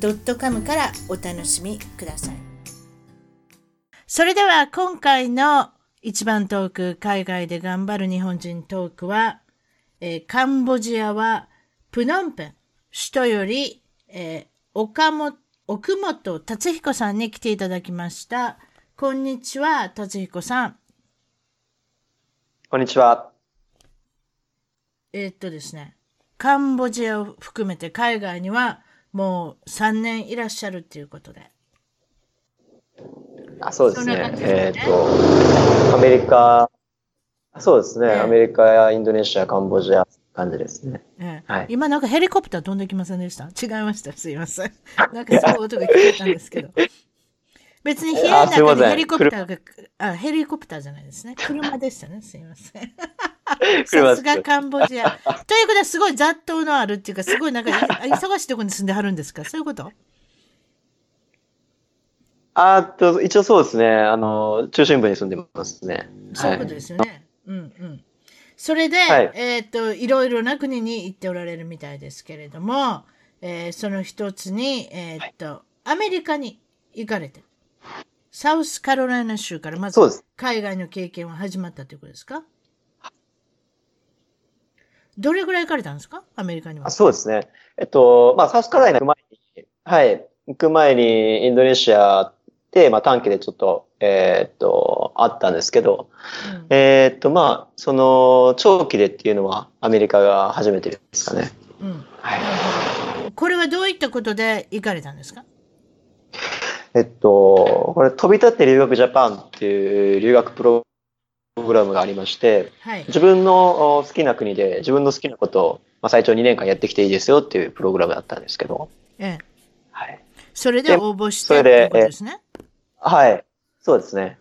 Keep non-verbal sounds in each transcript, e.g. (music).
.com からお楽しみくださいそれでは今回の一番トーク、海外で頑張る日本人トークは、えー、カンボジアはプノンペン、首都より、えー、岡本、奥本達彦さんに来ていただきました。こんにちは、達彦さん。こんにちは。えー、っとですね、カンボジアを含めて海外にはもう3年いらっしゃるっていうことで。あそうですね。ねえっ、と、アメリカ、そうですね、アメリカやインドネシア、カンボジア、感じですね。えはい、今なんかヘリコプター飛んできませんでした？違いました。すいません。(laughs) なんかそういう音が聞こえたんですけど。別に部屋の中でヘリコプターが、あ、ヘリコプターじゃないですね。車でしたね。すいません。(laughs) さすがカンボジア。ということはすごい雑踏のあるっていうか、すごいなんか (laughs) 忙しいところに住んではるんですか？そういうこと？あと、一応そうですね。あの、中心部に住んでますね。そういうことですよね。はい、うんうん。それで、はい、えっ、と、いろいろな国に行っておられるみたいですけれども、えー、その一つに、えっ、と、はい、アメリカに行かれて、サウスカロライナ州からまず海外の経験は始まったということですか？どれぐらい行かれたんですか？アメリカには。そうですね。えっと、まあ、サウスカロライナ行く前に、はい、行く前にインドネシアで、まあ、短期でちょっと、えー、っと、あったんですけど、うん、えー、っと、まあ、その、長期でっていうのはアメリカが初めてですかね。うん。はい。これはどういったことで行かれたんですか？えっと、これ、飛び立って留学ジャパンっていう留学プログラムがありまして、はい、自分の好きな国で自分の好きなことを、まあ、最長2年間やってきていいですよっていうプログラムだったんですけど。ええ。はい。それで応募してそれで、ですね？はい。そうですね。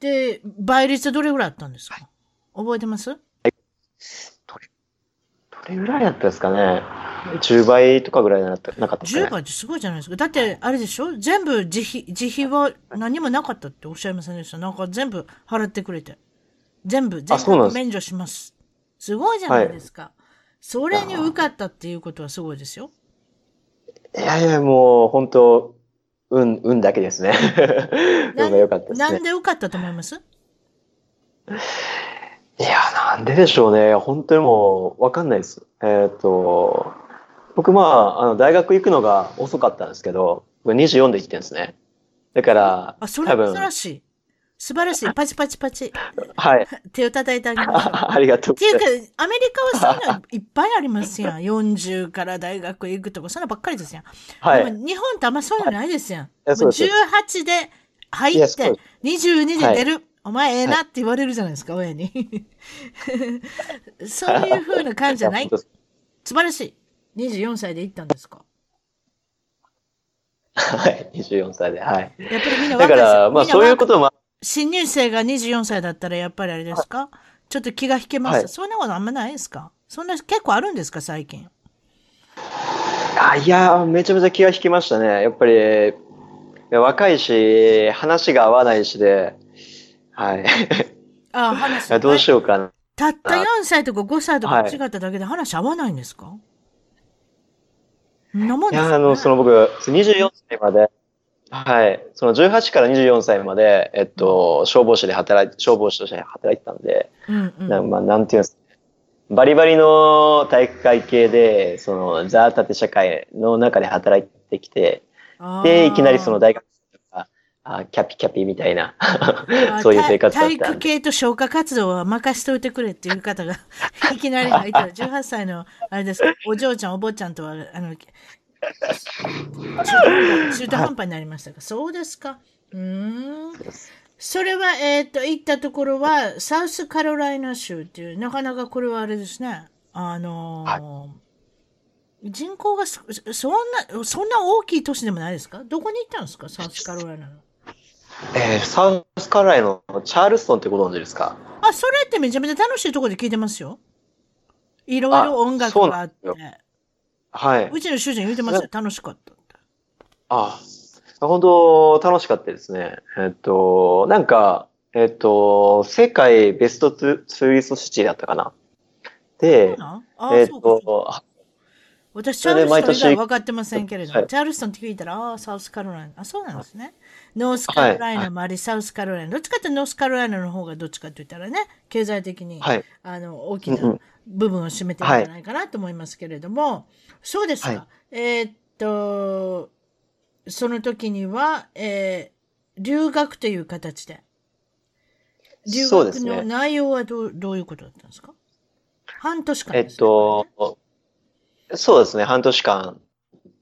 で、倍率どれぐらいあったんですか？覚えてます？はい。どれ、どれぐらいだったですかね？10倍とかぐらいなかったですか、ね、10倍ってすごいじゃないですか。だって、あれでしょ？全部自費、自費は何もなかったっておっしゃいませんでした？なんか全部払ってくれて。全部、全部免除します。すごいじゃないですか。はい、それに受かったっていうことはすごいですよ。いやいや、もう、本当運、運だけですね。運が良かったですね。なんで受かったと思います？いや、なんででしょうね。本当にもう、わかんないです。えっ、ー、と、僕、まあ、あの、大学行くのが遅かったんですけど、僕24で行ってんですね。だから、あ、それ珍しい。素晴らしい。パチパチパチ。はい。(laughs) 手を叩いてあげましょう。(laughs) ありがとうっていうか、アメリカはそういうのいっぱいありますやん。(laughs) 40から大学行くとか、そんなばっかりですやん。はい。日本ってあんまそういうのないですやん。はい、18で入って、22で出る。はい、お前ええなって言われるじゃないですか、親に。そういうふうな感じじゃない？素晴らしい。24歳で行ったんですか？はい、24歳で、はい。やっぱりみんなだから、まあそういうことも新入生が24歳だったらやっぱりあれですか？ちょっと気が引けます、はい、そんなことあんまないですか？そんな結構あるんですか？最近。あいや、めちゃめちゃ気が引きましたね。やっぱり、若いし、話が合わないしで、はい。あ話 (laughs) どうしようかな。たった4歳とか5歳とか違っただけで話合わないんですか、はい、なもんですか、ね、いや、あの、その僕、24歳まで、はい。その18から24歳まで、えっと、消防士で働い、消防士として働いてたんで、うんうん、なまあ、なんていうんですか。バリバリの体育会系で、その、ザータテ社会の中で働いてきて、で、いきなりその大学とか、あキャピキャピみたいな、(laughs) そういう生活だった体育系と消火活動は任しといてくれっていう方が、いきなり入ったら、18歳の、あれですか、お嬢ちゃん、お坊ちゃんとは、あの、(laughs) 中途半端になりましたか？そうですか？うん。それは、えっ、ー、と、行ったところは、サウスカロライナ州っていう、なかなかこれはあれですね。あのーはい、人口がそそんな、そんな大きい都市でもないですか？どこに行ったんですか？サウスカロライナの。えー、サウスカロライナのチャールストンってご存知ですか？あ、それってめちゃめちゃ楽しいところで聞いてますよ。いろいろ音楽があって。はい。うちの主人言ってました楽しかったああ、本当楽しかったですね。えっと、なんか、えっと、世界ベストツーリストシティだったかな。で、えっと、私、チャールストン以外分かってませんけれども、はい、チャールストンって聞いたら、ああ、サウスカロライナ。あ、そうなんですね。ノースカロライナもあり、はい、サウスカロライナ。どっちかってノースカロライナの方がどっちかって言ったらね、経済的に、はい、あの、大きな部分を占めてるんじゃないかなと思いますけれども、そうですか。えー、っと、その時には、えー、留学という形で。留学の内容はどう,、どういうことだったんですか？半年間、ね、えっと、そうですね、半年間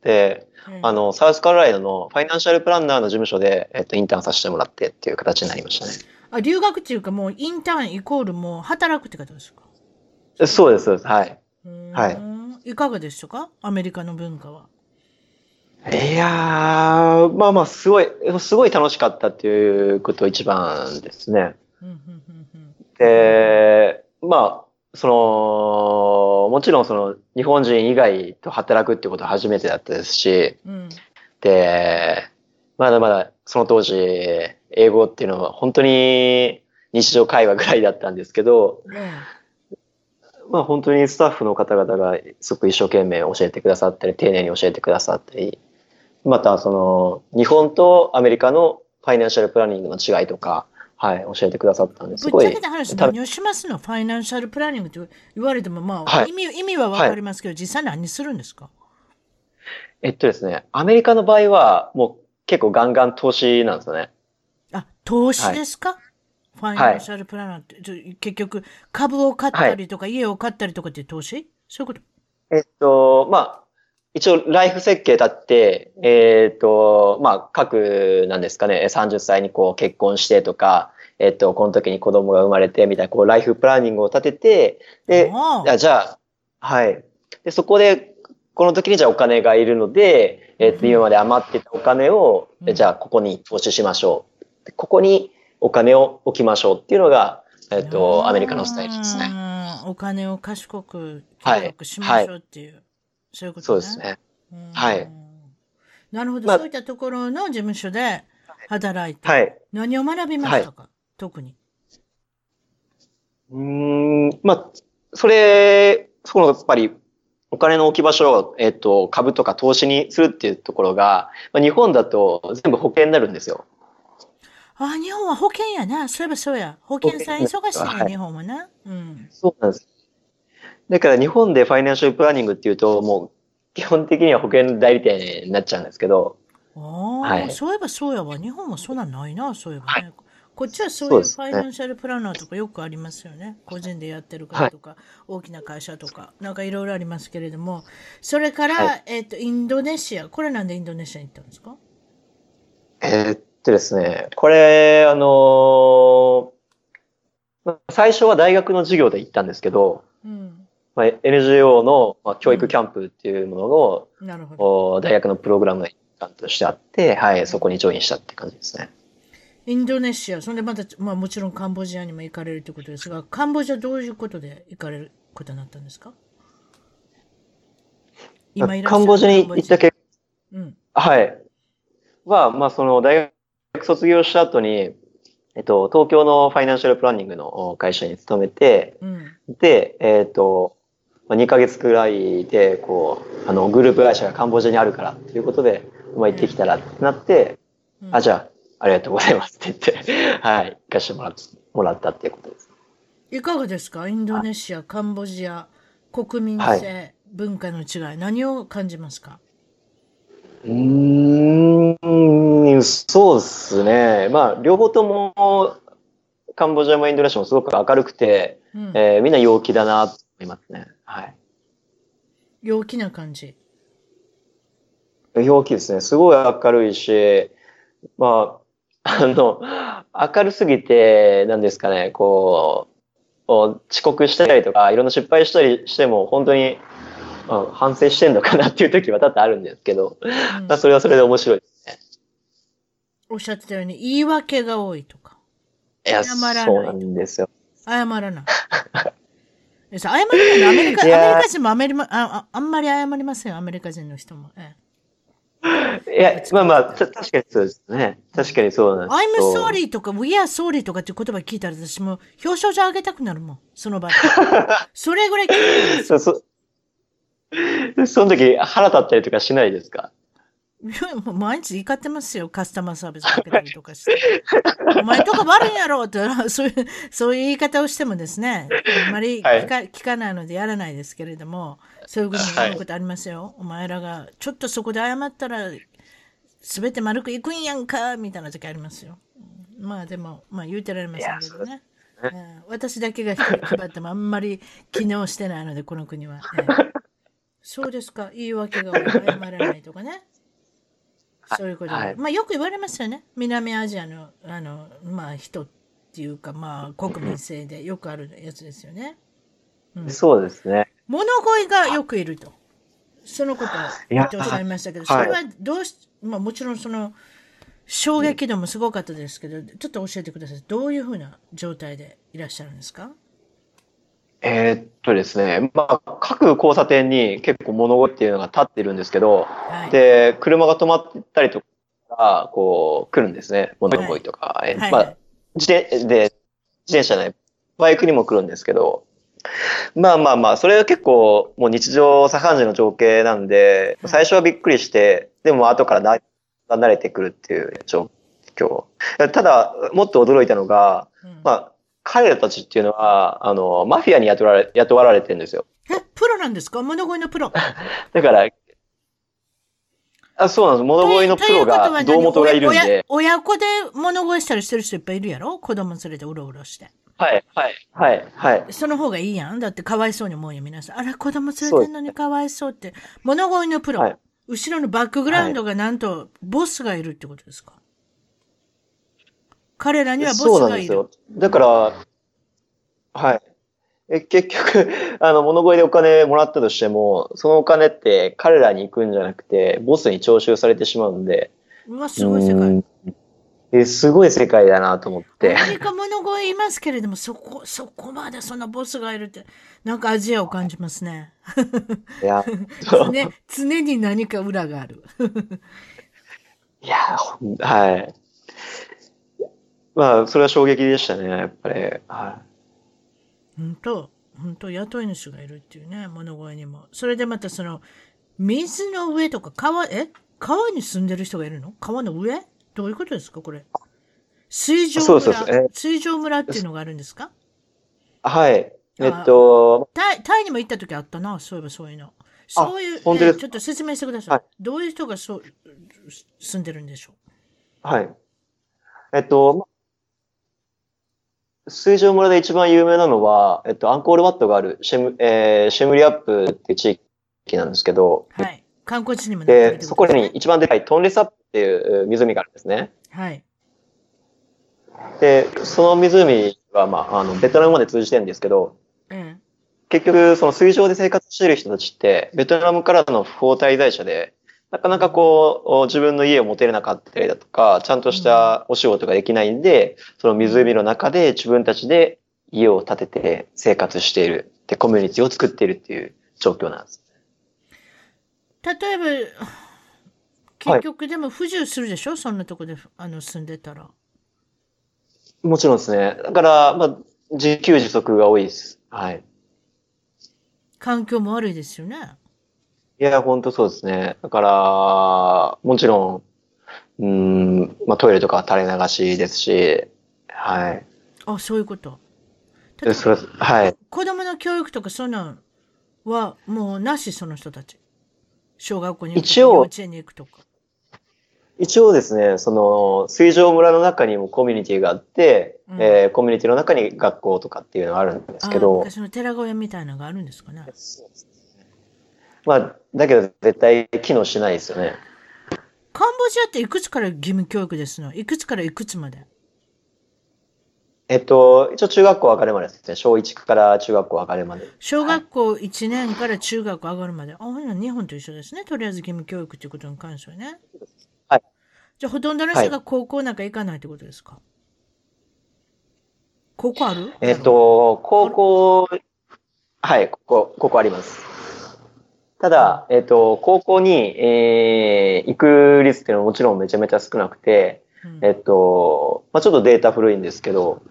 で、うん、あの、サウスカロライナのファイナンシャルプランナーの事務所で、えっと、インターンさせてもらってっていう形になりましたね。あ、留学っていうかもうインターンイコールもう働くってことですか？そうです、そうです。はい。はい。いかがでしたか？アメリカの文化は。いやー、まあまあ、すごい、すごい楽しかったっていうこと一番ですね。で、まあ、その、もちろんその日本人以外と働くってことは初めてだったですし、うん、で、まだまだその当時、英語っていうのは本当に日常会話ぐらいだったんですけど、うん、まあ本当にスタッフの方々がすごく一生懸命教えてくださったり、丁寧に教えてくださったり、またその日本とアメリカのファイナンシャルプランニングの違いとか、はい、教えてくださったんですごい。ぶっちゃけた話、何をしますの？ファイナンシャルプランニングって言われても、まあ、はい、意味、意味はわかりますけど、はい、実際何するんですか？えっとですね、アメリカの場合は、もう結構ガンガン投資なんですよね。あ、投資ですか、はい、ファイナンシャルプランナーって、結局、株を買ったりとか、家を買ったりとかって投資？そういうこと？えっと、まあ、一応、ライフ設計立って、えっ、ー、と、まあ、各、なんですかね、30歳にこう結婚してとか、えっ、ー、と、この時に子供が生まれてみたいな、こう、ライフプランニングを立てて、で、じゃあ、はい。で、そこで、この時にじゃあお金がいるので、えっ、ー、と、今まで余ってたお金を、うん、じゃあここに投資しましょう。ここにお金を置きましょうっていうのが、えっ、と、アメリカのスタイルですね。お金を賢く、協力しましょうっていう。はいはいそういうこと、ね、そうですね。はい。なるほど、まあ、そういったところの事務所で働いて、はい、何を学びましたか、はい、特に。うん、まあ、それ、そのやっぱりお金の置き場所を、えっ、ー、と、株とか投資にするっていうところが、まあ、日本だと全部保険になるんですよ。あ、日本は保険やな。そういえばそうや。保険さん忙しいね、はい、日本はな。うん。そうなんです。だから日本でファイナンシャルプランニングっていうと、もう基本的には保険代理店になっちゃうんですけど。ああ、はい、そういえばそうやわ。日本はそんなんないな、そういえばね。はい、こっちはそういうファイナンシャルプランナーとかよくありますよね。個人でやってる方とか、はい、大きな会社とか、なんかいろいろありますけれども、それから、はい、えっ、と、インドネシア。これなんでインドネシアに行ったんですか？えー、っとですね、これ、あのー、最初は大学の授業で行ったんですけど、うん。まあ、NGO の、まあ、教育キャンプっていうものを、うん、なるほど。大学のプログラムの一環としてあって、はい、そこにジョインしたって感じですね。インドネシア、そんでまた、まあもちろんカンボジアにも行かれるということですが、カンボジアどういうことで行かれることになったんですか？今いるカンボジアに行った結果、うん、はい。は、まあその大学卒業した後に、えっと、東京のファイナンシャルプランニングの会社に勤めて、うん、で、えっと、まあ、2ヶ月くらいで、こう、あの、グループ会社がカンボジアにあるからっていうことで、まあ、行ってきたらってなって、うん、あ、じゃあ、ありがとうございますって言って、(laughs) はい、行かしてもらもらったっていうことです。いかがですか？インドネシア、カンボジア、国民性、はい、文化の違い、何を感じますか？うん、そうですね。まあ、両方とも、カンボジアもインドネシアもすごく明るくて、うん、えー、みんな陽気だなと思いますね。はい。陽気な感じ陽気ですね。すごい明るいし、まあ、(laughs) あの、明るすぎて、なんですかね、こう、遅刻したりとか、いろんな失敗したりしても、本当に、まあ、反省してんのかなっていう時は多々あるんですけど、うん、まあそれはそれで面白いですね。おっしゃってたように、言い訳が多いとか。いや、謝らない。そうなんですよ。謝らない。謝らないアメリカ、アメリカ人もアメリカああんまり謝りませんよ、アメリカ人の人も。ええ、いや、まあまあ、確かにそうですね。確かにそうなんです。I'm sorry とか We are sorry とかっていう言葉聞いたら私も表彰状あげたくなるもん。その場で。(laughs) それぐらい聞いてるんですそその時腹立ったりとかしないですか？毎日怒ってますよ。カスタマーサービスかけたりとかして。お前とか悪いんやろって、(laughs) そういう、そういう言い方をしてもですね、あまり聞かはい、聞かないのでやらないですけれども、そういうふうに思うことありますよ。はい、お前らが、ちょっとそこで謝ったら、すべて丸くいくんやんか、みたいな時ありますよ。まあでも、まあ言うてられませんけどね。ね私だけが配 (laughs) ってもあんまり機能してないので、この国は。そうですか、言い訳が謝らないとかね。そういうこと、はい、まあよく言われますよね。南アジアのあの、まあ、人っていうか、まあ、国民性でよくあるやつですよね。うん、そうですね。物乞いがよくいると。そのことをおっしゃいましたけど、それはどうし、まあもちろんその、衝撃度もすごかったですけど、ちょっと教えてください。どういうふうな状態でいらっしゃるんですか？えー、っとですね、まあ、各交差点に結構物乞いっていうのが立ってるんですけど、はい、で、車が止まったりとか、こう、来るんですね。物乞いとか。はい、まあ、自転で、自転車ね、バイクにも来るんですけど、まあまあまあ、それは結構もう日常茶飯事の情景なんで、最初はびっくりして、でも後からだ慣れてくるっていう状況。ただ、もっと驚いたのが、まあ、彼らたちっていうのは、あの、マフィアに雇われ雇われてるんですよ。え、プロなんですか？物乞いのプロ。(laughs) だから、あそうなんです。物乞いのプロが、胴元がいるんで。親子で物乞いしたりしてる人いっぱいいるやろ？子供連れてうろうろして。はい、はい、はい、はい。その方がいいやん。だってかわいそうに思うよ、皆さん。あら、子供連れてんのにかわいそうって。物乞いのプロ、はい、後ろのバックグラウンドがなんと、ボスがいるってことですか、彼らにはボスがいる。そうなんですよ。だから、はい。え結局、(laughs) あの、物乞いでお金もらったとしても、そのお金って彼らに行くんじゃなくて、ボスに徴収されてしまうんで。うわ、すごい世界。え、すごい世界だなと思って。アメリカ物乞いいますけれども、そこ、そこまでそのボスがいるって、なんかアジアを感じますね。いや、(laughs) 常常に何か裏がある。(laughs) いや、はい。まあ、それは衝撃でしたね、やっぱり。はい。本当本当雇い主がいるっていうね、物声にも。それでまたその、水の上とか川、え？川に住んでる人がいるの？川の上？どういうことですかこれ？水上村？そうそうそう水上村っていうのがあるんですか？はい。えっとタイ。タイにも行った時あったな、そういえばそういうの。そういう、ちょっと説明してください。はい、どういう人がそう住んでるんでしょう？はい。えっと、水上村で一番有名なのは、えっと、アンコールワットがあるシェム、えー、シェムリアップっていう地域なんですけど、はい。観光地にもで、そこに一番でかいトンレサップっていう湖があるんですね。はい。で、その湖は、まあ、あの、ベトナムまで通じてるんですけど、うん、結局、その水上で生活している人たちって、ベトナムからの不法滞在者で、なかなかこう、自分の家を持てれなかったりだとか、ちゃんとしたお仕事ができないんで、その湖の中で自分たちで家を建てて生活している。で、コミュニティを作っているっていう状況なんです。例えば、結局でも不自由するでしょ、はい、そんなとこであの住んでたら。もちろんですね。だから、まあ、自給自足が多いです。はい。環境も悪いですよね。いや、本当そうですね。だから、もちろん、うん、まあ、トイレとか垂れ流しですし、はい。あ、そういうこと。それはい。子供の教育とかそんなんはもうなし、その人たち。小学校に行くとか、幼稚園に行くとか。一応ですね、その、水上村の中にもコミュニティがあって、うん、えー、コミュニティの中に学校とかっていうのがあるんですけど。昔の寺小屋みたいなのがあるんですかね。そうですまあ、だけど絶対機能しないですよね。カンボジアっていくつから義務教育ですの？いくつからいくつまで？えっと、一応中学校上がるまでですね。小1から中学校上がるまで。小学校1年から中学校上がるまで。はい、あ、日本と一緒ですね。とりあえず義務教育ということに関してはね。はい。じゃあ、ほとんどの人が高校なんか行かないってことですか、はい、高校ある？えっと、高校、はい、ここ、ここあります。ただ、えっと、高校に、えー、行く率っていうのはもちろんめちゃめちゃ少なくて、うん、えっと、まあ、ちょっとデータ古いんですけど、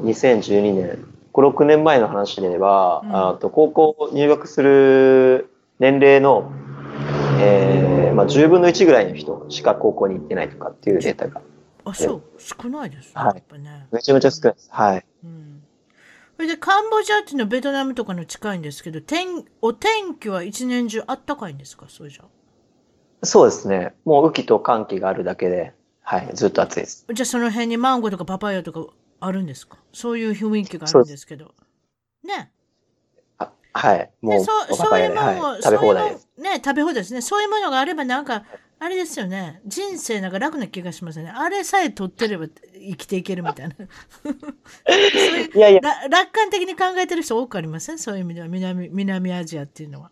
2012年、5、6年前の話で言えば、うん、あと高校入学する年齢の、えー、まあ、10分の1ぐらいの人しか高校に行ってないとかっていうデータが。あ、そう、少ないですね。はい。ね、めちゃめちゃ少ないです。はい。うんそれでカンボジアっていうのはベトナムとかの近いんですけど、天お天気は一年中あったかいんですか、そうじゃ。そうですね。もう雨季と寒気があるだけで、はい、ずっと暑いです。じゃあその辺にマンゴーとかパパイヤとかあるんですか？そういう雰囲気があるんですけど。ね。あはい。もう、そそういうものを、はい、食べ放題です。ね、食べ放題ですね。そういうものがあればなんか、あれですよね。人生なんか楽な気がしますね。あれさえ取ってれば生きていけるみたいな。(laughs) いやいや楽観的に考えてる人多くありません？そういう意味では南南アジアっていうのは。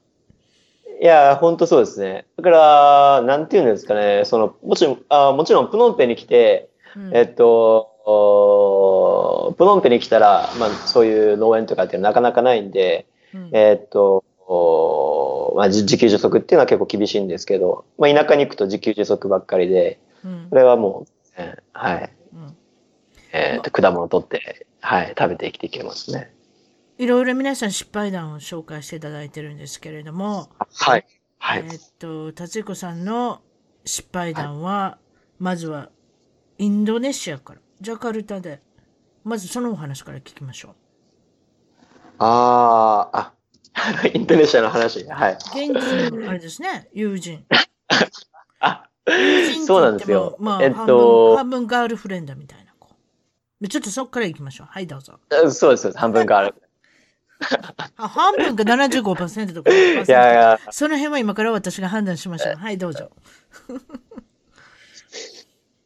いや、本当そうですね。だから、なんていうんですかね。その、もちろん、あもちろん、プノンペンに来て、うん、えっと、プノンペに来たら、まあ、そういう農園とかってなかなかないんで、うん、えっと、まあ、自給自足っていうのは結構厳しいんですけど、まあ、田舎に行くと自給自足ばっかりで、うん、これはもう、えー、はい。うん、えっ、と、果物を取って、はい、食べて生きていけますね。いろいろ皆さん失敗談を紹介していただいてるんですけれども、はい。はい。えっ、と、達彦さんの失敗談は、はい、まずは、インドネシアから。ジャカルタで。まずそのお話から聞きましょう。ああ、あ、(laughs) インドネシアの話。はい。現地の、あれですね、友人。あ、友人そうなんですよ。まあ、えっと、半分ガールフレンドみたいな子。ちょっとそこから行きましょう。はい、どうぞ。そうです、半分ガール。(laughs) あ半分が75%とか。いやいや。その辺は今から私が判断しましょう。はい、どうぞ。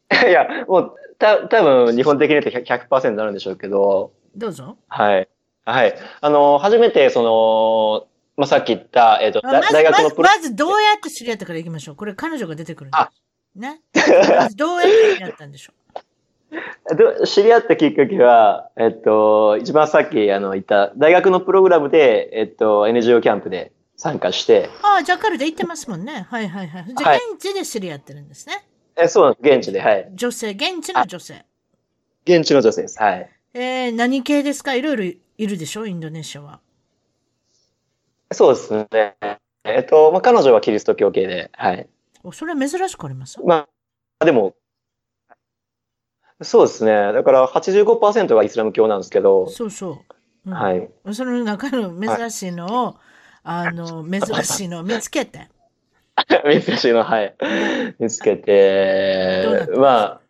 (laughs) いや、もう、た多分日本的に言うと 100%, 100になるんでしょうけど。どうぞ。はい。はい。あの、初めて、その、まあ、さっき言った、えっ、ー、と、ま大学のプロまず、まずどうやって知り合ったからいきましょう。これ彼女が出てくるんあね？まずどうやって知り合ったんでしょう？(laughs) 知り合ったきっかけは、えっと、一番さっきあの言った大学のプログラムで、えっと、NGO キャンプで参加して。ああ、ジャカルで行ってますもんね。はいはいはい。じゃあ、現地で知り合ってるんですね。え、そうなんです。現地で、はい。女性、現地の女性。現地の女性です。はい。えー、何系ですか？いろいろいるでしょ？インドネシアは。そうですね。えっと、まあ、彼女はキリスト教系で、はい。おそれは珍しくあります？まあ、でも、そうですね。だから85%がイスラム教なんですけど。そうそう。うん、はい。その中の珍しいのを、はい、あの、珍しいのを見つけて。(laughs) 珍しいの、はい。見つけて、まあ、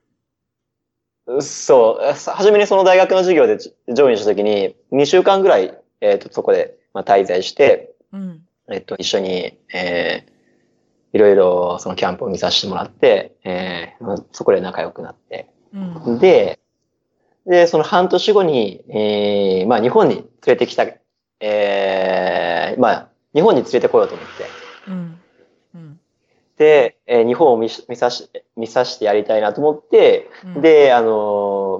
そう、初めにその大学の授業でジョインしたときに、2週間ぐらい、えっ、ー、と、そこで、まあ、滞在して、うん、えっ、と、一緒に、えー、いろいろそのキャンプを見させてもらって、えー、まあ、そこで仲良くなって、うん、で、で、その半年後に、えー、まあ、日本に連れてきた、えー、まあ、日本に連れてこようと思って、うんで、えー、日本を見見さし、見さしてやりたいなと思って、うん、で、あの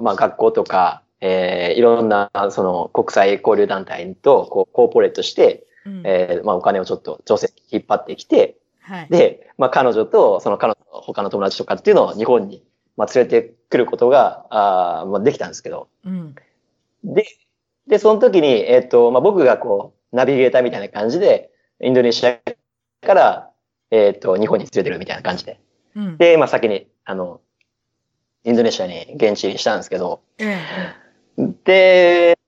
ー、まあ、学校とか、えー、いろんな、その、国際交流団体と、こう、コーポレートして、うん、えー、まあ、お金をちょっと、女性引っ張ってきて、はい、で、まあ、彼女と、その彼女の他の友達とかっていうのを日本に、まあ、連れてくることが、あまあ、できたんですけど、うん、で、で、その時に、えっ、ー、と、まあ、僕がこう、ナビゲーターみたいな感じで、インドネシアから、えっ、ー、と、日本に連れてるみたいな感じで。うん、で、まあ先に、あの、インドネシアに現地入りしたんですけど、うん、で、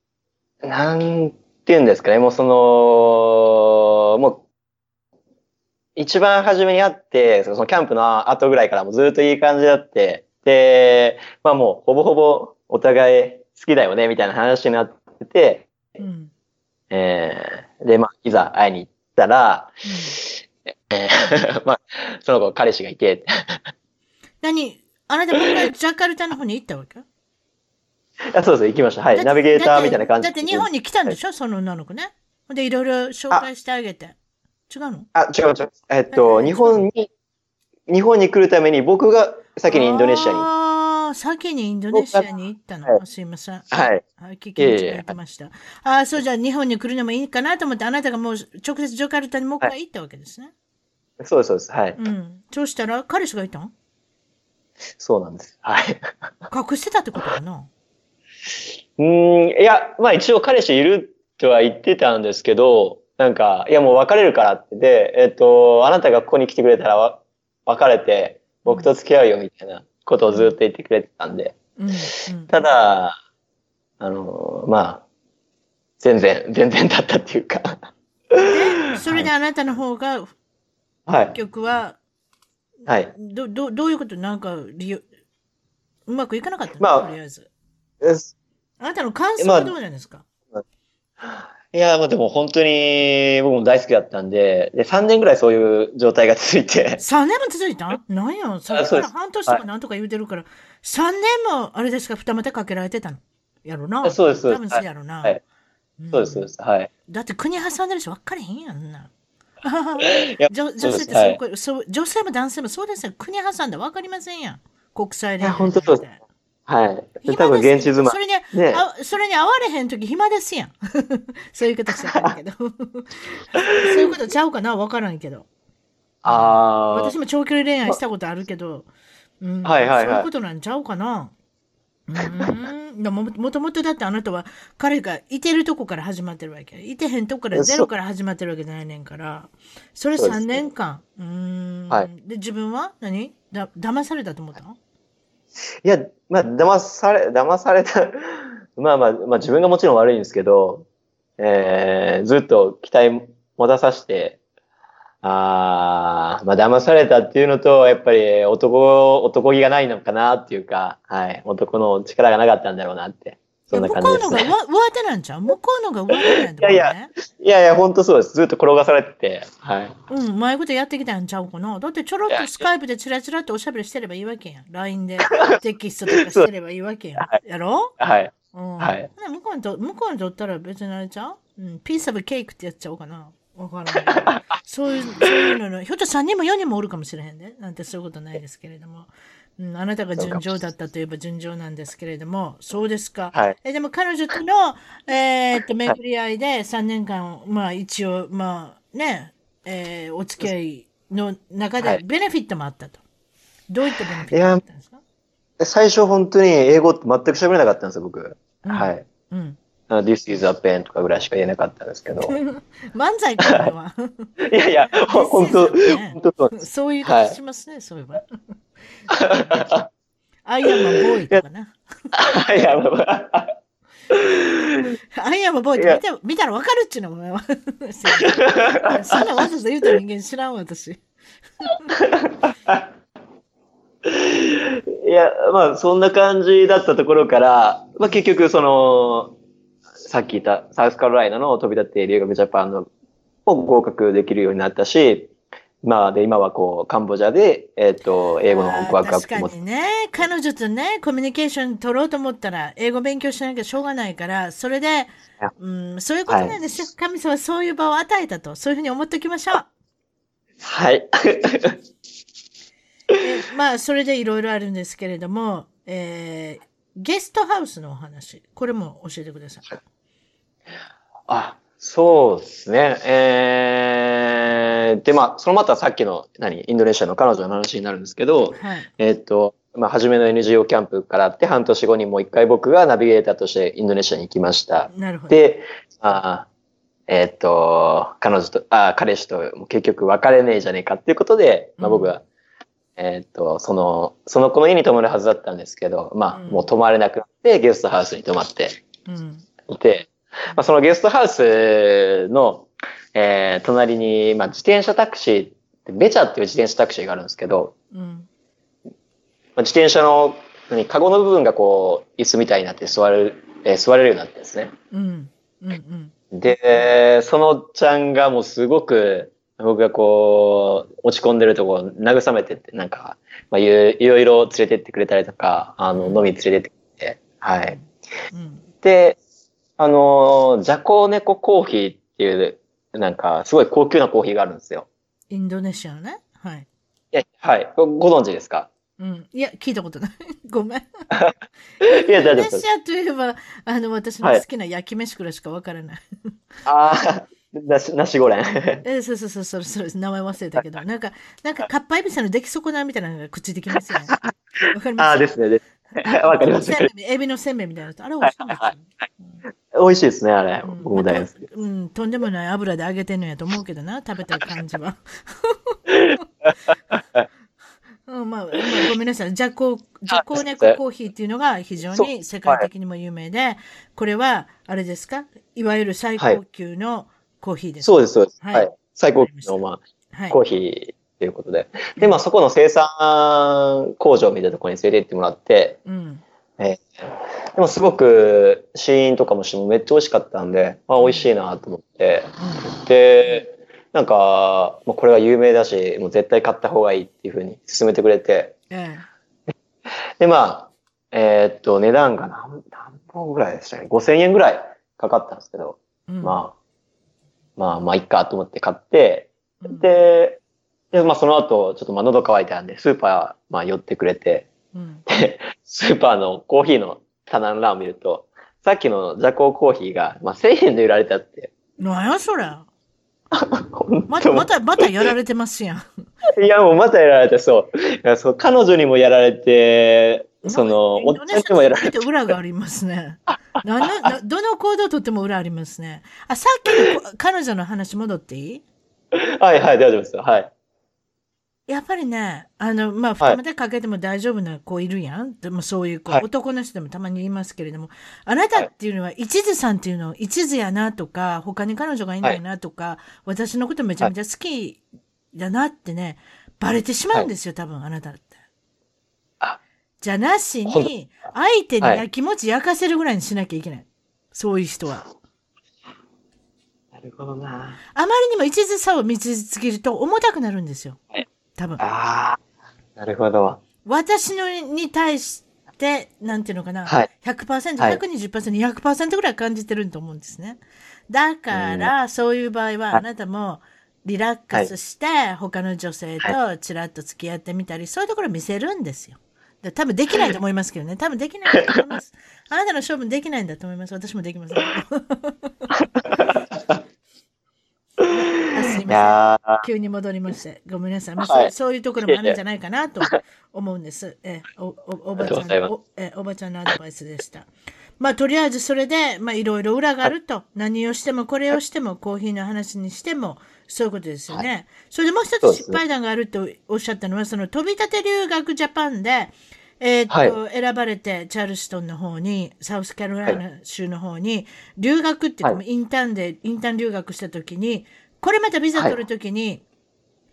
なんていうんですかね、もうその、もう、一番初めに会って、そのキャンプの後ぐらいからもずっといい感じだって、で、まあもうほぼほぼお互い好きだよね、みたいな話になってて、うん、えー、で、まあ、いざ会いに行ったら、うんえー、(laughs) まあ、その子、彼氏がいて。何？あなたもう一回ジャカルタの方に行ったわけ？あそうです、行きました。はい。ナビゲーターみたいな感じだって日本に来たんでしょ、はい、その女の子ね。で、いろいろ紹介してあげて。違うの？あ、違う違う。えっと、日本に、日本に来るために僕が先にインドネシアに。ああ、先にインドネシアに行ったの？はい、すいません。はい。はい、聞き間違えてました。ああ、そうじゃあ日本に来るのもいいかなと思って、あなたがもう直接ジョカルタにもう一回行ったわけですね。はい、そうです、そうです。はい。うん。そうしたら、彼氏がいたん？そうなんです。はい。隠してたってことかな？うん、いや、まあ一応彼氏いるとは言ってたんですけど、なんか、いやもう別れるからってで、えっ、と、あなたがここに来てくれたら別れて、僕と付き合うよみたいなことをずっと言ってくれてたんで。うんうん、ただ、あの、まあ、全然、全然だったっていうかで、それであなたの方が、はい。結局は、はい。ど、ど、どういうこと？なんか、理由、うまくいかなかったまあ、とりあえず。あなたの感想はどうなんですか、まあ、いや、まあでも本当に僕も大好きだったんで、で、3年ぐらいそういう状態が続いて。3年も続いた？何や、それから半年とかなんとか言うてるから、はい、3年もあれですか、二股かけられてたの？やろな。そうです。多分そうやろな。はい。そうです、そうです。はい。だって国挟んでるし分かれへんやんな。女女性ってそう、はい、そう女性も男性もそうですよ。国挟んで分かりませんやん。国際恋愛。本当そうです。はい。多分現地妻。それに、ね、あそれに会われへんとき暇ですやん。(laughs) そういうことしちゃうけど。(laughs) そういうことちゃうかなわからんけど。ああ。私も長距離恋愛したことあるけど、うん、はいはいはい。そういうことなんちゃうかな。うん。ももともとだってあなたは彼がいてるとこから始まってるわけ。いてへんとこからゼロから始まってるわけじゃないねんから。それ3年間。う、ね、ん。はい。で、自分は？何？だ、騙されたと思ったの？いや、まあ、騙され、騙された (laughs) まあまあ、まあ自分がもちろん悪いんですけど、えー、ずっと期待持たさせて、ああ、まあ騙されたっていうのと、やっぱり男、男気がないのかなっていうか、はい、男の力がなかったんだろうなって。そんな感じです、ね、向こうのが上手なんちゃう？向こうのが上手なんだ、ね、いやいや、いやいや、本当そうです。ずっと転がされてて、はい。うん、うまいことやってきたんちゃうかな？だってちょろっとスカイプでチラチラとおしゃべりしてればいいわけやん。LINE で (laughs) テキストとかしてればいいわけやん。やろ？はい。うん。はい。向こうにと、向こうにとったら別にあれちゃう？うん、ピースオブケークってやっちゃおうかな。わからない。そういう、そういうのの、ひょっと3人も4人もおるかもしれへんね。なんてそういうことないですけれども。うん、あなたが順調だったといえば順調なんですけれども、そうですか。はい、えでも彼女との、えー、っと、巡り合いで3年間、まあ一応、まあね、えー、お付き合いの中でベネフィットもあったと。どういったベネフィットがあったんですか？最初本当に英語って全く喋れなかったんですよ、僕。うん、はい。うん。This is a pen とかぐらいしか言えなかったんですけど。(laughs) 漫才かは。(laughs) いやいや、本当、本当そういう感じしますね、はい、そういえば。アイアムボーイとかな。アイアムボーイ。アイアムボーイって見て見たらわかるっちゅうのも (laughs) そんなわざわざ言うた人間知らん私。いや、まあ、そんな感じだったところから、まあ、結局、その、さっき言ったサウスカロライナの飛び立って留学ジャパンのを合格できるようになったし、まあ、で、今はこう、カンボジアで、えっ、ー、と、英語の本校ワークアップも。確かにね、彼女とね、コミュニケーション取ろうと思ったら、英語勉強しなきゃしょうがないから、それで、うん、そういうことなんですよ、はい、神様はそういう場を与えたと、そういうふうに思っておきましょう。はい。(laughs) まあ、それでいろいろあるんですけれども、えー、ゲストハウスのお話、これも教えてください。あ、そうですね。えー、で、まあ、そのまたさっきの、何、インドネシアの彼女の話になるんですけど、はい、えっ、と、まあ、初めの NGO キャンプからあって、半年後にもう一回僕がナビゲーターとしてインドネシアに行きました。なるほど。で、あえっ、と、彼女と、あ彼氏と結局別れねえじゃねえかっていうことで、まあ、僕は、うん、えっ、と、その、その子の家に泊まるはずだったんですけど、まあ、もう泊まれなくなって、ゲストハウスに泊まっていて、まあ、そのゲストハウスの、えー、隣に、まあ、自転車タクシー、ベチャっていう自転車タクシーがあるんですけど、うん、まあ、自転車の、何、カゴの部分がこう、椅子みたいになって座る、えー、座れるようになってるんですね。うん。うんうん、で、そのちゃんがもうすごく、僕がこう、落ち込んでるところ慰めてって、なんか、まあ、いろいろ連れてってくれたりとか、あの、飲み連れてってくれて、はい。うん、で、あの、ジャコネココーヒーっていう、なんか、すごい高級なコーヒーがあるんですよ。インドネシアのね？はい。え、はい。ご存知ですか？うん。いや、聞いたことない。(laughs) ごめん。(laughs) いや、大丈夫です。インドネシアといえば、あの、私の好きな焼き飯くらいしかわからない。ああ。なし、なしごれん。(laughs) え、そうそうそう、そうそう、名前忘れたけど、なんか、なんか、かっぱえびせんの出来損ないみたいなのがくっついてきますよね。わかります？ああ、ですね。(laughs) わかります。エビのせんべいみたいなあれ美味しいんですよ。美味しいですね、あれ。僕も大好き。うん、とんでもない油で揚げてんのやと思うけどな、食べた感じは。(laughs) うん、まあ、まあ、ごめんなさい。ジャコ、ジャコネココーヒーっていうのが非常に世界的にも有名で、これは、あれですか？いわゆる最高級のコーヒーですそうです、そうです。はい。最高級の、まあ、コーヒーということで。で、まあ、そこの生産工場みたいなところに連れて行ってもらって、うん、えー、でもすごく試飲とかもしてもめっちゃ美味しかったんで、まあ、美味しいなと思って、うん、で、なんか、もうこれは有名だし、もう絶対買った方がいいっていうふうに勧めてくれて、で、まあ、えー、っと、値段が何、何本ぐらいでしたね。5000円ぐらいかかったんですけど、うん、まあ、まあ、まあ、いっかと思って買って、で、で、まあ、その後、ちょっとまあ、喉乾いたんで、スーパー、まあ、寄ってくれて、うん、で、スーパーのコーヒーの棚の欄を見ると、さっきのジャコーコーヒーが、まあ、1000円で売られたって。なんやそれ。(laughs) また、また、またやられてますやん。(laughs) いや、もうまたやられて、そう。いやそう彼女にもやられて、その、おっちゃんにもやられて。裏がありますね。ななどの行動をとっても裏ありますね。あ、さっきの彼女の話戻っていい？はいはい、大丈夫ですよ。はい。やっぱりね、あの、まあ、二股かけても大丈夫な子いるやん。でもそういう子、はい、男の人でもたまに言いますけれども、あなたっていうのは一途さんっていうのを一途やなとか、他に彼女がいないなとか、はい、私のことめちゃめちゃ好きだなってね、バレてしまうんですよ、多分あなたって。じゃなしに、相手にやきもち焼かせるぐらいにしなきゃいけない。そういう人は。なるほどな。あまりにも一途さを見つけると重たくなるんですよ。はい多分。ああ、なるほど。私のに対して、なんていうのかな。はい、100%、120%、200%ぐらい感じてると思うんですね。だから、そういう場合は、あなたも、リラックスして、他の女性とちらっと付き合ってみたり、そういうところを見せるんですよ。多分できないと思いますけどね。多分できないと思います。(laughs) あなたの勝負できないんだと思います。私もできません。(laughs) ません。急に戻りまして。ごめんなさい。まあ、はい、そういうところもあるんじゃないかなと思うんです。えおおおばちゃんのえおばちゃんのアドバイスでした。まあ、とりあえずそれで、まあ、いろいろ裏があると。何をしても、これをしても、コーヒーの話にしても、そういうことですよね。はい、それでもう一つ失敗談があるとおっしゃったのは、その飛び立て留学ジャパンで、えー、っと、はい、選ばれて、チャールストンの方に、サウスカロライナ州の方に、留学って言っても、インターンで、インターン留学した時に、これまたビザ取るときに、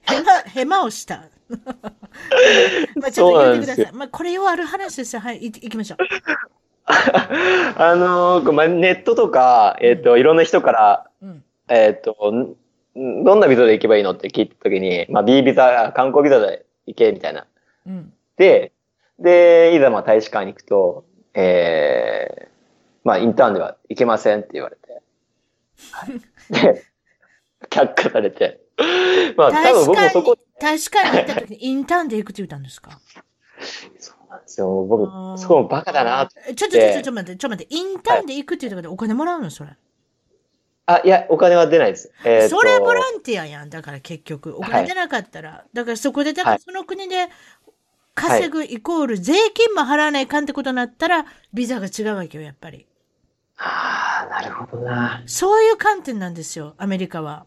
ヘマ、(laughs) ヘマをした。(laughs) まあちょっと言ってください。まあこれよある話ですよ。はい、い行きましょう。(laughs) あのー、まあ、ネットとか、えっ、ー、と、いろんな人から、うん、えっ、ー、と、どんなビザで行けばいいのって聞いたときに、まあ、B ビザ、観光ビザで行け、みたいな。うん、で、で、いざまあ大使館に行くと、えー、まあ、インターンでは行けませんって言われて。はい、で、却下されて。まあ、多分僕もそこ。確かに行った時にインターンで行くって言ったんですかそうなんですよ。僕、そこもバカだなって。ちょっとちょっとちょっと待って、ちょっと待って、インターンで行くって言ったからお金もらうのそれ。あ、いや、お金は出ないです。えー、それボランティアやん。だから結局。お金出なかったら。はい、だからそこで、だからその国で稼ぐイコール税金も払わないかんってことになったら、ビザが違うわけよ、やっぱり。ああ、なるほどな。そういう観点なんですよ、アメリカは。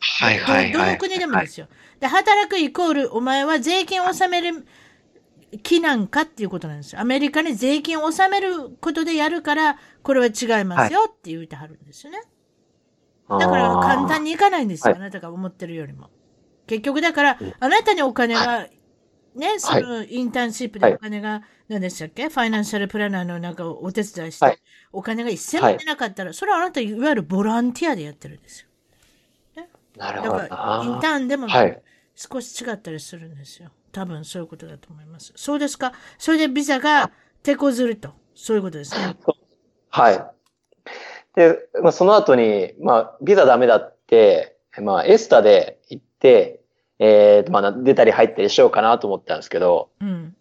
はいはいはい。どの国でもですよ。で、働くイコール、お前は税金を納める気なんかっていうことなんですよ。アメリカに税金を納めることでやるから、これは違いますよって言うてはるんですよね。はい、だから簡単にいかないんですよ。あなたが思ってるよりも。結局だから、あなたにお金が、ね、そのインターンシップでお金が、何でしたっけ？ファイナンシャルプランナーのなんかお手伝いして、お金が一銭も出なかったら、それはあなたいわゆるボランティアでやってるんですよ。なるほど。だからインターンでも少し違ったりするんですよ。多分そういうことだと思います。そうですか？それでビザが手こずると。そういうことですね。(laughs) はい。で、まあ、その後に、まあ、ビザダメだって、まあ、エスタで行って、えー、まあ、出たり入ったりしようかなと思ったんですけど、うん、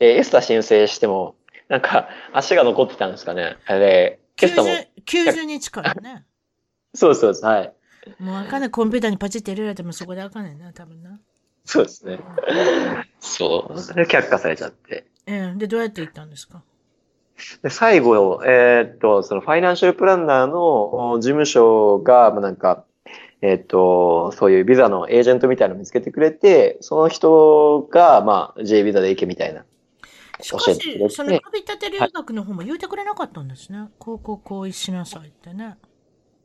えエスタ申請しても、なんか、足が残ってたんですかね。あれ、エスタも。90日からね。(laughs) そうそうです、はい。もうあかんない、コンピューターにパチって入れられてもそこであかんないな、多分な。そうですね。そう。それ却下されちゃって。ええー、で、どうやって行ったんですか？で最後、えー、っと、そのファイナンシャルプランナーの事務所が、まあ、なんか、えー、っと、そういうビザのエージェントみたいなのを見つけてくれて、その人が、まあ、J ビザで行けみたいな。しかし、その飛び立て留学の方も言うてくれなかったんですね。はい、高校行為しなさいってね。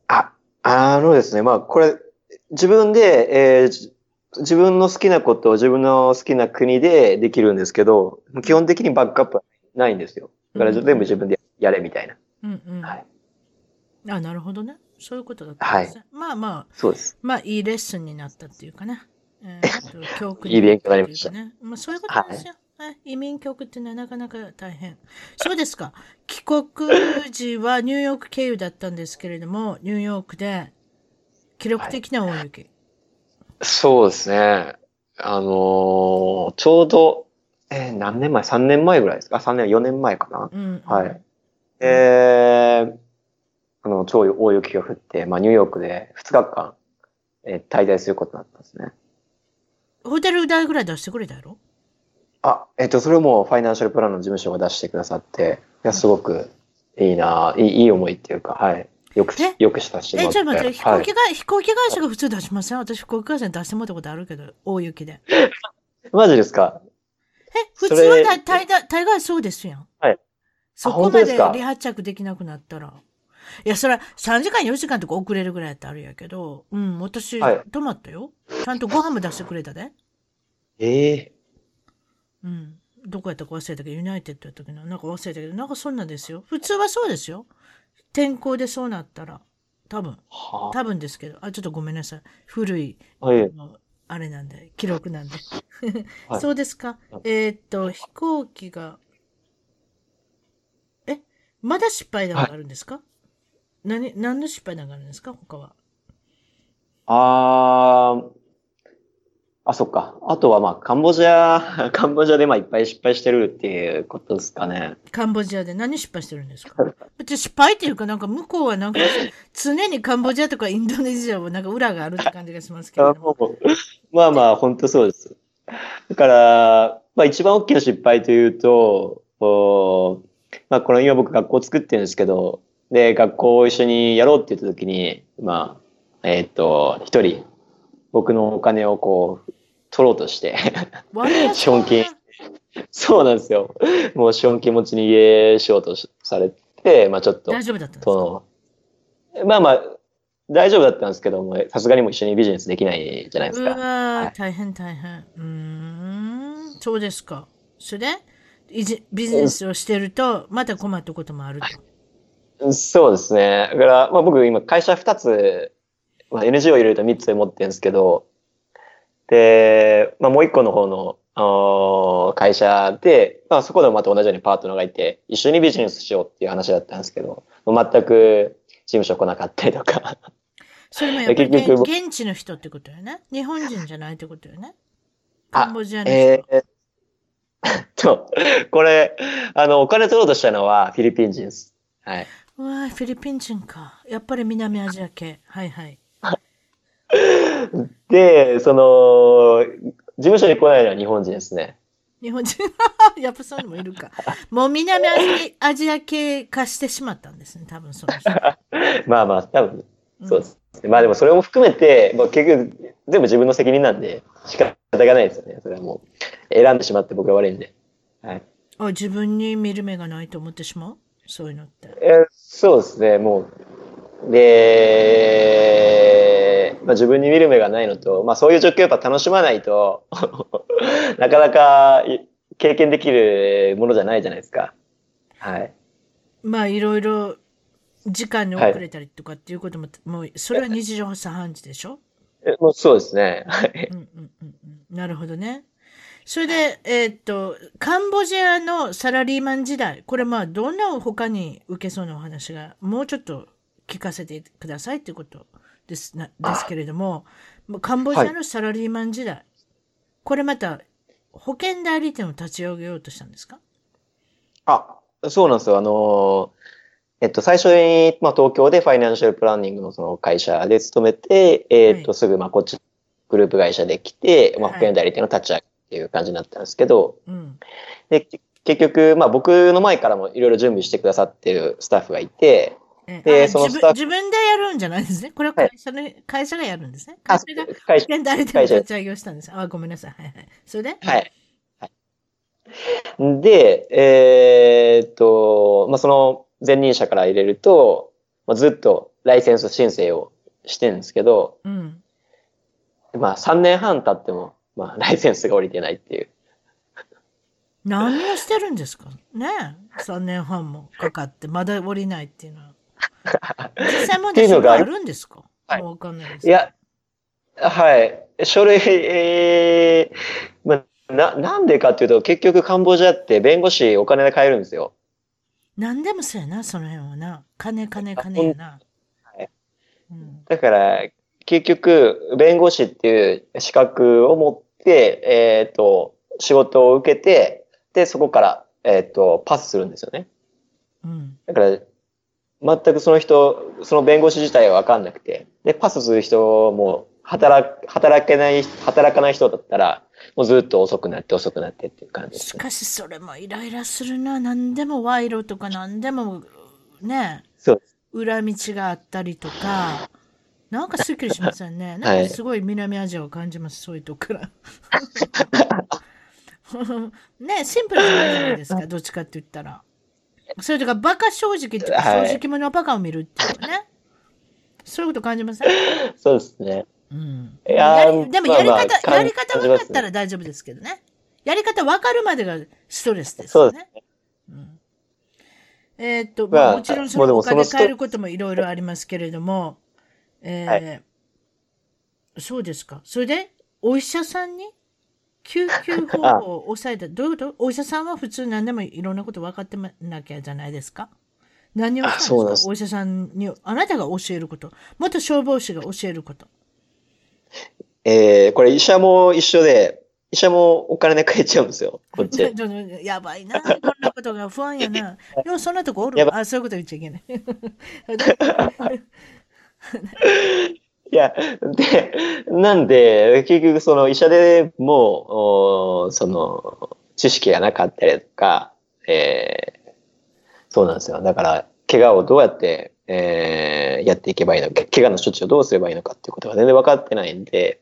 あ、あのですね、まあ、これ、自分で、えー、自分の好きなことを自分の好きな国でできるんですけど、基本的にバックアップはないんですよ。だから全部自分でやれみたいな。うんうん。はい。あ、なるほどね。そういうことだったんですね。はい、まあまあ、そうです。まあ、いいレッスンになったっていうかね。えー、(laughs) 教訓になったっていうか、ね、いい勉強になりました。まあ、そういうことですよ。はい、移民局っていうのはなかなか大変。そうですか。(laughs) 帰国時はニューヨーク経由だったんですけれども、ニューヨークで記録的な大雪。はい、そうですね。あのー、ちょうどえー、何年前 ?3 年前ぐらいですか ?3 年、4年前かな、うん、はい。えー、あの、超大雪が降って、まあ、ニューヨークで2日間、えー、滞在することになったんですね。ホテル代ぐらい出してくれたやろ？あ、えっ、ー、と、それもファイナンシャルプランの事務所が出してくださって、いや、すごくいいな、いいいい思いっていうか、はい。よく、よくしたし。え、ちょっと待って、飛行機が、はい、飛行機会社が普通出しません？私飛行機会社に出してもらったことあるけど、大雪で。(laughs) マジですか？え、普通は大大大概そうですやん。はい。そこまで離発着できなくなったら。いや、それは3時間、4時間とか遅れるぐらいやってあるやけど、うん、私、はい、泊まったよ。ちゃんとご飯も出してくれたで。ええー、うん。どこやったか忘れたけど、ユナイテッドやったけど、なんか忘れたけど、なんかそんなんですよ。普通はそうですよ。天候でそうなったら。多分。多分ですけど。あ、ちょっとごめんなさい。古い。はい、あれなんで、記録なんで。はい、(laughs) そうですか。えー、っと、飛行機が、え、まだ失敗談があるんですか、はい、何、何の失敗談があるんですか？他は。あー、あ、そっか。あとはまあ、カンボジア、(laughs) カンボジアでまあいっぱい失敗してるっていうことですかね。カンボジアで何失敗してるんですか？失敗っていうかなんか向こうはなんか常にカンボジアとかインドネシアはなんか裏があるって感じがしますけど。(laughs) まあまあ、本当そうです。だから、まあ一番大きな失敗というと、おまあこの今僕学校作ってるんですけど、で、学校を一緒にやろうって言った時に、まあ、えー、っと、一人、僕のお金をこう、取ろうとして資本 (laughs) 金、そうなんですよ。もう資本金持ちに家しようとされて、まあちょっと、大丈夫だったんですか？まあまあ、大丈夫だったんですけども、さすがにも一緒にビジネスできないじゃないですか。うわ、はい、大変大変。うん、そうですか。それ？で、ビジネスをしてると、また困ったこともあると。そうですね。だから、まあ僕今会社2つまあ、NG を入れると3つ持ってるんですけど、で、まあ、もう一個の方の会社で、まあ、そこでもまた同じようにパートナーがいて、一緒にビジネスしようっていう話だったんですけど、全く事務所来なかったりとか。それもやっぱり現地の人ってことよね？日本人じゃないってことよね？カンボジアの人。えー、(laughs) と、これ、あの、お金取ろうとしたのはフィリピン人です。はい。うわフィリピン人か。やっぱり南アジア系。はいはい。で、その、事務所に来ないのは日本人ですね。日本人 (laughs) やっぱそういうのもいるか。もう南アジア系化してしまったんですね、多分その人。(laughs) まあまあ、多分そうです、うん、まあでもそれも含めて、まあ、結局全部自分の責任なんで、仕方がないですよね。それはもう、選んでしまって僕が悪いんで。はい。あ、自分に見る目がないと思ってしまう？そういうのって。えそうですね、もう。で、まあ、自分に見る目がないのと、まあ、そういう状況をやっぱ楽しまないと (laughs) なかなか経験できるものじゃないじゃないですか。はい。まあいろいろ時間に遅れたりとかっていうことも、はい、もうそれは日常茶飯事でしょ？えもうそうですね。うんうんうんうん、なるほどね。それで、えー、っと、カンボジアのサラリーマン時代、これまあ、どんな他に受けそうなお話が、もうちょっと聞かせてくださいってことですなですけれども、カンボジアのサラリーマン時代、はい、これまた、保険代理店を立ち上げようとしたんですか？あ、そうなんですよ。あのえっと、最初に、まあ、東京でファイナンシャルプランニングのその会社で勤めて、えー、っと、はい、すぐ、まあ、こっち、グループ会社で来て、まあ、保険代理店の立ち上げっていう感じになったんですけど、はいうん、で、結局、まあ、僕の前からもいろいろ準備してくださってるスタッフがいて、で、そのスタ自分でやるんじゃないですね。これは会社の、はい、会社がやるんですね。会社が保険代理店の立ち上げをしたんです。あ、ごめんなさい。はいはい。それで？はい。で、えー、っと、まあ、その前任者から入れると、まあ、ずっとライセンス申請をしてるんですけど、うん、まあ3年半経っても、まあライセンスが降りてないっていう。何をしてるんですか？ね3年半もかかってまだ降りないっていうのは。実際もで書類あるんですか？はい、もうわかんないです。いや、はい。書類、えー、まあな、なんでかっていうと、結局カンボジアって弁護士お金で買えるんですよ。なんでもそうやな、その辺はな。金、金、金やな。はい。うん、だから、結局、弁護士っていう資格を持って、えっ、ー、と、仕事を受けて、で、そこから、えっ、ー、と、パスするんですよね。うん。だから、全くその人、その弁護士自体はわかんなくて、で、パスする人も、働、働けない、働かない人だったら、もうずっと遅くなって遅くなってっていう感じです、ね、しかしそれもイライラするな。何でも賄賂とか何でもね、そう裏道があったりとか、なんかすっきりしませんね。(laughs) なんかすごい南アジアを感じます、そういうとこから。(laughs) ねシンプルじゃないじゃないですか、(laughs) どっちかって言ったら。それとか、バカ正直っていうか、正直者バカを見るっていうかね。そういうこと感じません？そうですね。うん。いやでもやり方、まあまあ、やり方分かったら大丈夫ですけどね。やり方分かるまでがストレスですよね。ねうん、えー、っと、まあ、もちろんそのお金変えることもいろいろありますけれども、えー、はい、そうですか。それで、お医者さんに？救 (laughs) 急方法を抑えた。どういうこと？お医者さんは普通何でもいろんなこと分かってなきゃじゃないですか？何をしたんですかお医者さんに、あなたが教えること。元消防士が教えること。えー、これ医者も一緒で、医者もお金で買えちゃうんですよ、(laughs) こっち。やばいな、こんなことが不安やな。(laughs) でもそんなとこおる？あ、そういうこと言っちゃいけない。いや、で、なんで、結局その医者でも、その、知識がなかったりとか、えー、そうなんですよ。だから、怪我をどうやって、えー、やっていけばいいのか、怪我の処置をどうすればいいのかっていうことが全然分かってないんで、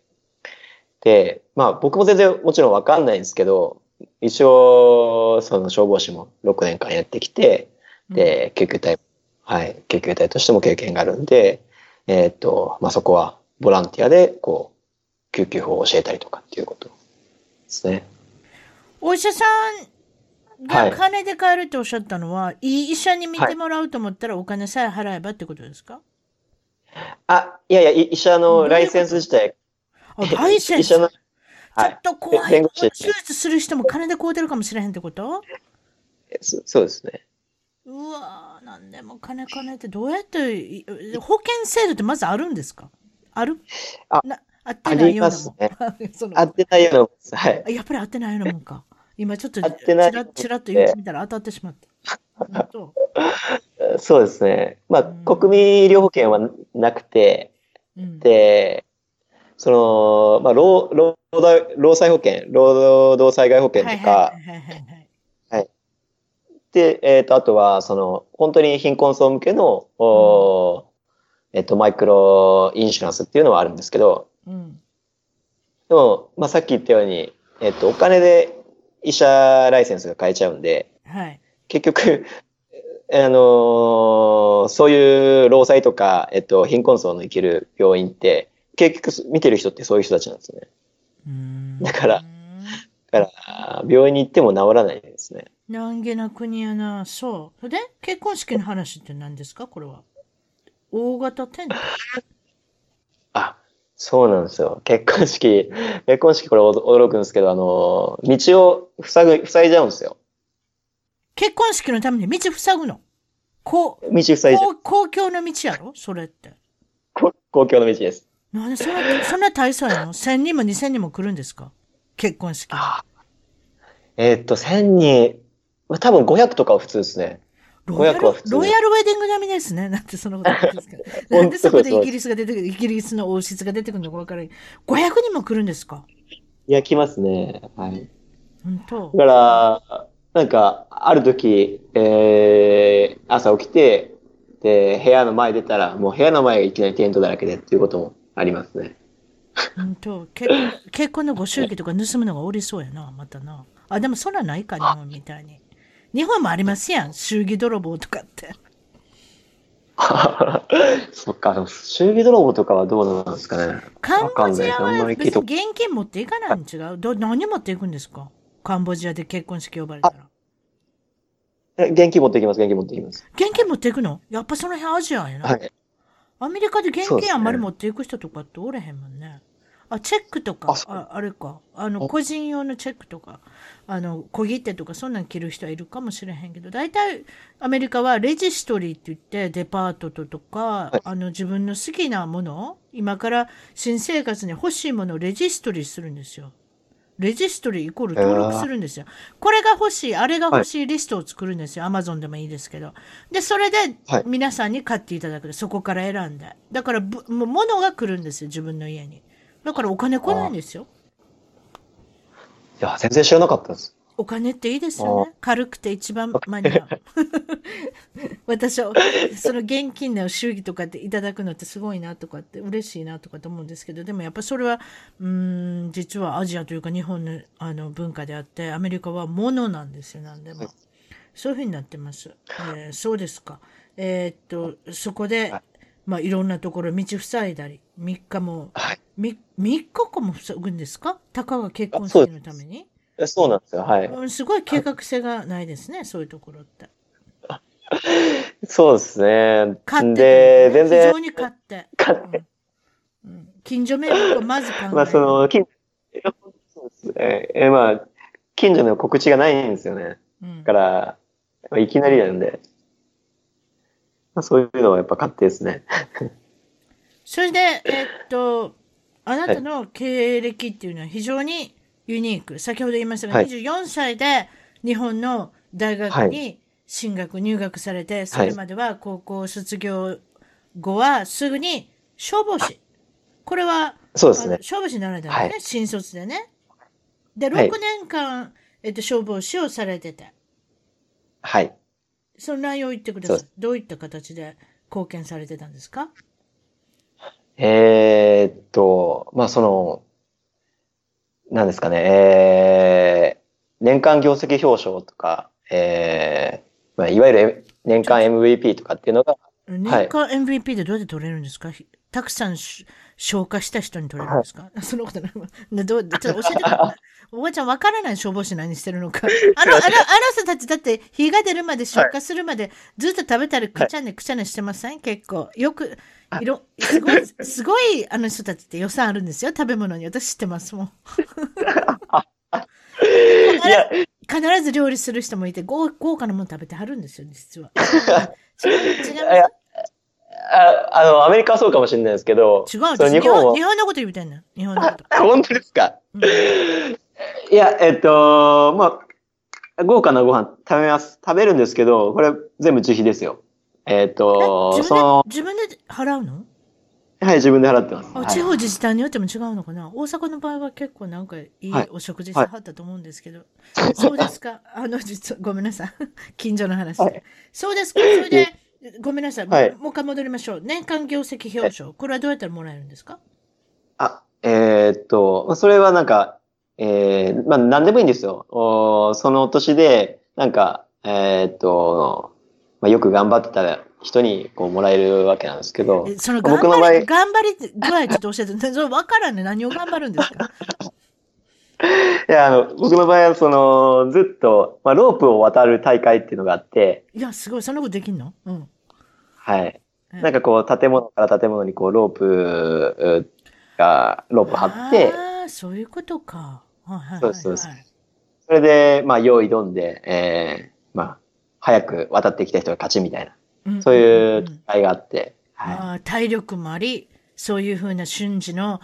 で、まあ僕も全然もちろん分かんないんですけど、一応、その消防士も6年間やってきて、で、救急隊、はい、救急隊としても経験があるんで、えー、っと、まあ、そこはボランティアで、こう、救急法を教えたりとかっていうことですね。お医者さんが金で買えるっておっしゃったのは、はい、いい医者に見てもらうと思ったらお金さえ払えばってことですか、あ、いやいや、医者のライセンス自体。あ、ライセンス？ちょっと怖い。手術する人も金で買うてるかもしれへんってこと？そうですね。うわー、なんでも金金ってどうやって、保険制度ってまずあるんですか？ある？あな合ってないようなもん。ね、(laughs) 合ってないようなもんはい。やっぱり合ってないようなもんか。今ちょっとちらちらっと言ってみたら当たってしまった。(laughs) そうですね。まあ、うん、国民医療保険はなくて、うん、で、その、まあ、労労労災保険、労働災害保険とか、で、えっ、ー、と、あとは、その、本当に貧困層向けの、おえっ、ー、と、マイクロインシュランスっていうのはあるんですけど、うん、でも、まあ、さっき言ったように、えっ、ー、と、お金で医者ライセンスが買えちゃうんで、はい、結局、あのそういう労災とか、えっと、貧困層の生きる病院って、結局見てる人ってそういう人たちなんですね。だから、だから、病院に行っても治らないですね。難儀な国やな。そう。で、結婚式の話って何ですか？これは。大型テントあ、そうなんですよ。結婚式、結婚式これ驚くんですけど、あの、道を塞ぐ、塞いじゃうんですよ。結婚式のために道塞ぐの？こう、道塞いじゃう。公共の道やろ？それって。公共の道です。なんでそんな、そんな大層やの ?1000 人も2000人も来るんですか？結婚式。えー、っと、1000人、多分500とかは普通ですね。ロイヤルロイヤルウェディング並みですね。(laughs) なんてそのことですか。(laughs) なんでそこでイギリスが出てくる、イギリスの王室が出てくるのか分からない。500人も来るんですか？いや、来ますね。はい。本当だから、なんか、ある時、えー、朝起きて、で、部屋の前出たら、もう部屋の前がいきなりテントだらけでっていうこともありますね。本当結婚結婚のご祝儀とか盗むのがおりそうやな、またな。あ、でもそらないか、日本みたいに。日本もありますやん、祝儀泥棒とかって。(laughs) そっか、祝儀泥棒とかはどうなんですかね。カンボジアは別に現金持っていかないん違う？ど何持っていくんですか？カンボジアで結婚式呼ばれたら。現金持っていきます、現金持っていきます。現金持っていくの？やっぱその辺アジアやな。はい。アメリカで現金あんまり持っていく人とかっておれへんもんね。あ、チェックとか、ああれか。あの、個人用のチェックとか、あの、小切手とか、そんなん着る人はいるかもしれへんけど、大体、アメリカはレジストリーって言って、デパートととか、はい、あの、自分の好きなもの、今から新生活に欲しいものをレジストリーするんですよ。レジストリーイコール登録するんですよ。これが欲しい、あれが欲しいリストを作るんですよ。アマゾンでもいいですけど。で、それで皆さんに買っていただく。そこから選んで。だから、もう物が来るんですよ、自分の家に。だからお金来ないんですよ。いや、全然知らなかったです。お金っていいですよね。軽くて一番間に合う。(laughs) 私は、その現金の祝儀とかっていただくのってすごいなとかって嬉しいなとかと思うんですけど、でもやっぱそれは、うん、実はアジアというか日本のあの文化であって、アメリカは物なんですよ、なんでも。そういうふうになってます。えー、そうですか。えー、っと、そこで、まあ、いろんなところ道塞いだり、3日も、はい、3, 日間も塞ぐんですか？たかが結婚式のために？そうなんですよ、はい。すごい計画性がないですね、そういうところって。そうですね。買って、ね、全然。非常に買って。買って。うん、近所迷惑をまず考える。まあ、その、近そうですね。えまあ、近所の告知がないんですよね。うん、だから、まあ、いきなりなんで。まあ、そういうのはやっぱ勝手ですね。それで、えっと、あなたの経歴っていうのは非常にユニーク。先ほど言いましたが、はい、24歳で日本の大学に進学、入学されて、それまでは高校卒業後はすぐに消防士。これは、そうですね。消防士になられたんですね、はい、新卒でね。で、6年間、はい、えっと、消防士をされてて。はい。その内容を言ってください。どういった形で貢献されてたんですか？えー、っと、まあ、その、なんですかね、えー、年間業績表彰とか、えー、まあ、いわゆる年間 MVP とかっていうのが、年間 MVP ってどうやって取れるんですか、はい、たくさん消化した人に取れるんですか、はい、(laughs) そのことない。どうちょっと教えてください。(laughs) おばちゃんわからない消防士何してるのか。(laughs) あの、あの、あの人たちだって火が出るまで消化するまでずっと食べたりくちゃねくちゃねしてません？結構。よく、いろ、すごい、すごいあの人たちって予算あるんですよ。食べ物に。私知ってますもん。必ず料理する人もいて豪豪華なもの食べてはるんですよ、実は。違う、違いますああの、アメリカはそうかもしれないですけど。違う、日本日本のこと言うてんの日本のこと。(laughs) 本当ですか、うん、いや、えっと、まあ、豪華なご飯食べます。食べるんですけど、これ全部自費ですよ。えっと、その。自分で払うの？はい、自分で払ってます。あ地方自治体によっても違うのかな、大阪の場合は結構なんかいいお食事さはったと思うんですけど、はい、そうですか？あの、実は、ごめんなさい。(laughs) 近所の話で。はい、そうですか？それで、ごめんなさい、はい、もう一回戻りましょう。年間業績表彰、これはどうやったらもらえるんですか？あ、えー、っと、それはなんか、えー、まあ何でもいいんですよ。おその年で、なんか、えー、っと、まあ、よく頑張ってた人にこうもらえるわけなんですけど、その頑張り、頑張り具合ちょっと教えて、(laughs) それ分からんね。何を頑張るんですか？(laughs) いや、あの、僕の場合は、その、ずっと、まあ、ロープを渡る大会っていうのがあって。いや、すごい、そんなことできんの？うん。はい。なんかこう、建物から建物にこう、ロープ、がロープ張って、ああ、そういうことか。はいはいはい、そうそうそう。それで、まあ、用意どんで、えー、まあ、早く渡ってきた人が勝ちみたいな、そういう機会があって、はい、体力もあり、そういうふうな瞬時の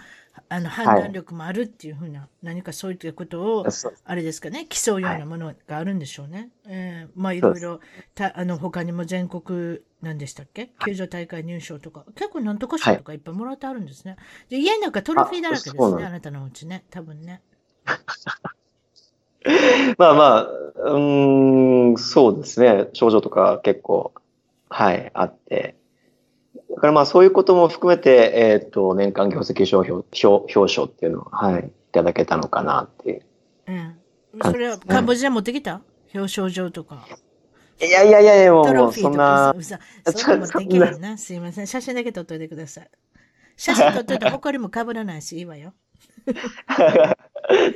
あの判断力もあるっていうふうな、はい、何かそういったことを、あれですかね、競うようなものがあるんでしょうね。はい、えー、まあいろいろ、たあの他にも全国、何でしたっけ？球場大会入賞とか、結構なんとか賞とかいっぱいもらってあるんですね。で家の中トロフィーだらけですね、あなたのうちね、多分ね。(laughs) まあまあ、うん、そうですね。症状とか結構、はい、あって。だからまあそういうことも含めて、えっ、ー、と、年間業績表表表彰っていうのを、はい、いただけたのかなっていう。うん。それはカンボジア持ってきた？表彰状とか。いやいやいやいや、もう、もうそんな。そんな持ってきるな。すいません。写真だけ撮っといてください。写真撮っといて、埃もかぶらないし、いいわよ。(laughs) 確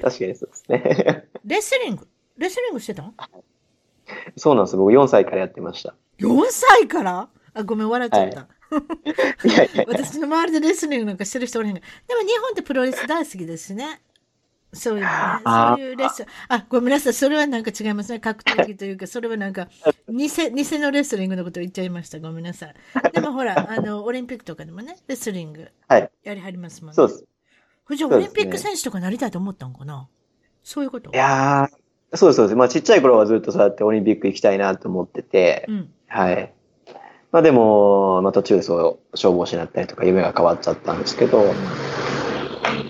かにそうですね。レスリングレスリングしてたそうなんです。僕4歳からやってました。4歳から？あ、ごめん、笑っちゃった。(laughs) 私の周りでレスリングなんかしてる人おらへんが。でも日本ってプロレス大好きですね。そういうね。そういうレッスン。あ、ごめんなさい。それはなんか違いますね。格闘技というか、それはなんか、偽、偽のレスリングのことを言っちゃいました。ごめんなさい。でもほら、あの、オリンピックとかでもね、レスリング、やりはりますもんね。そうです。じゃあ、オリンピック選手とかなりたいと思ったんかな？そういうこと？いやー、そうです、そうです。まあ、ちっちゃい頃はずっとそうやってオリンピック行きたいなと思ってて、うん、はい。まあでも、まあ途中でそう、消防士になったりとか夢が変わっちゃったんですけど、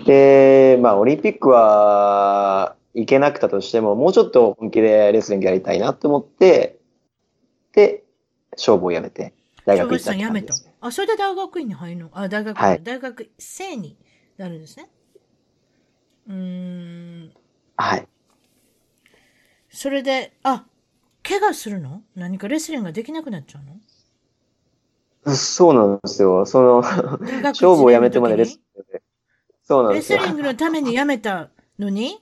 で、まあオリンピックは行けなくたとしても、もうちょっと本気でレスリングやりたいなと思って、で、消防を辞めて、大学行ったってめた。あ、それで大学院に入るの？あ、大学、はい、大学生になるんですね。うん。はい。それで、あ、怪我するの？何かレスリングができなくなっちゃうの？そうなんですよ。その、(laughs) 勝負をやめてまでレスそうなんですスリングのためにやめたのに、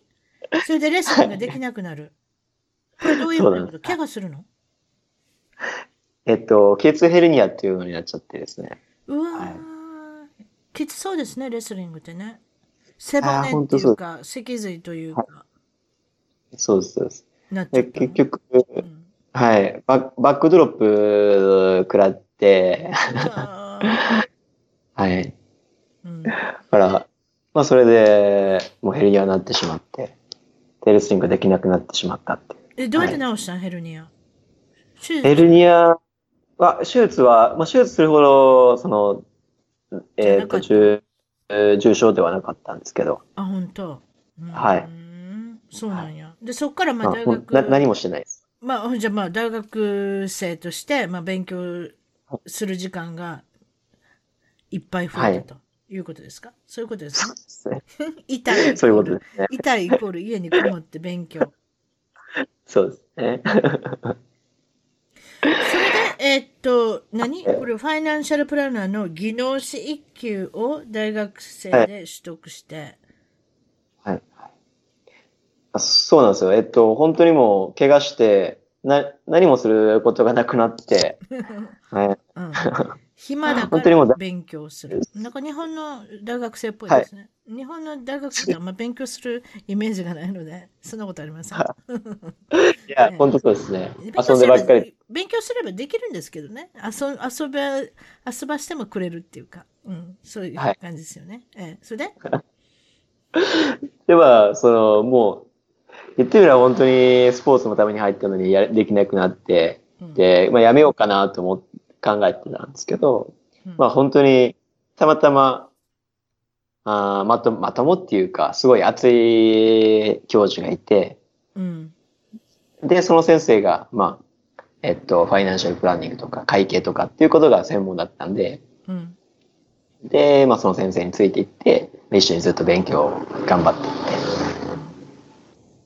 それでレスリングができなくなる。これどういうこと？怪我するの？えっと、頸痛ヘルニアっていうのになっちゃってですね。うわー、はい、きつそうですね、レスリングってね。背骨っていうか、脊髄というか。はい、そうです、そうです。で結局、うん、はい、ババックドロップ食らって、(laughs) はい。うん、だから、まあそれで、もうヘルニアになってしまって、テレスリングできなくなってしまったってえ、どうやって治したん、はい、ヘルニアヘルニアは、手術は、まあ手術するほど、その、えっ、ー、と、重、重症ではなかったんですけど。あ、本当？はい。そうなんや。で、そっからまあ大学。な何もしてないです。まあ、じゃあまあ大学生として、まあ勉強する時間がいっぱい増えたということですか、はい、そういうことですね？痛い。そういうことですね。痛いイコール家にこもって勉強。そうですね。それで、えー、っと、何？これ、ファイナンシャルプランナーの技能士1級を大学生で取得して、はい。はい、そうなんですよ。えっと、本当にもう、怪我して、な、何もすることがなくなって、(laughs) はい。うん、暇だから勉強する。なんか日本の大学生っぽいですね。はい、日本の大学生ってあんま勉強するイメージがないので、そんなことありません。(laughs) いや、本当そうですね。遊んでばっかり。勉強すればできるんですけどね。遊遊ば、遊ばしてもくれるっていうか、うん、そういう感じですよね。はい、えー、それで？(laughs) では、その、もう、言ってみれば本当にスポーツのために入ったのにやできなくなって、で、まあ、やめようかなと思って考えてたんですけど、まあ本当にたまたま、あまと、まともっていうか、すごい熱い教授がいて、うん、で、その先生が、まあ、えっと、ファイナンシャルプランニングとか会計とかっていうことが専門だったんで、うん、で、まあその先生についていって、一緒にずっと勉強を頑張っていっ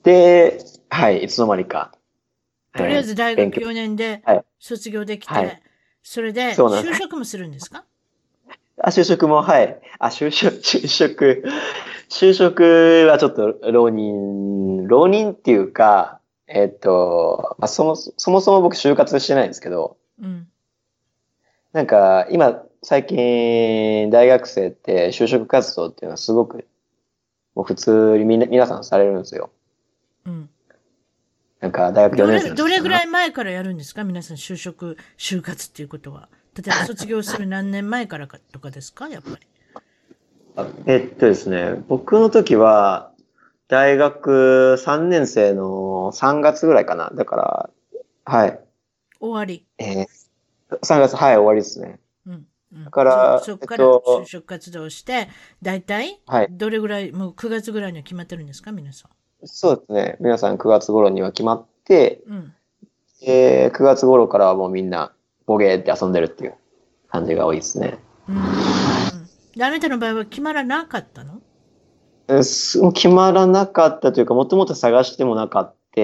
て、で、はい、いつの間にか。とりあえず大学4年で卒業できて、はい、それで就職もするんですか？あ、就職も、はい。あ、就職、就職、就職はちょっと浪人、浪人っていうか、えっ、と、まあ、そも、そもそも僕就活してないんですけど、うん、なんか今、最近、大学生って就職活動っていうのはすごく、もう普通にみんな、皆さんされるんですよ。うん。なんか、大学4年生どれぐらい前からやるんですか？皆さん就職、就活っていうことは。例えば卒業する何年前からかとかですか？やっぱり。えっとですね、僕の時は、大学3年生の3月ぐらいかな。だから、はい。終わり。えー、3月、はい、終わりですね。うん。だから、そこから就職活動して、大体、はい、どれぐらい、もう9月ぐらいには決まってるんですか、皆さん。そうですね。皆さん9月頃には決まって、うん、えー、9月頃からはもうみんな、ボゲーって遊んでるっていう感じが多いですね。うん。あなたの場合は決まらなかったの？決まらなかったというか、もともと探してもなかった。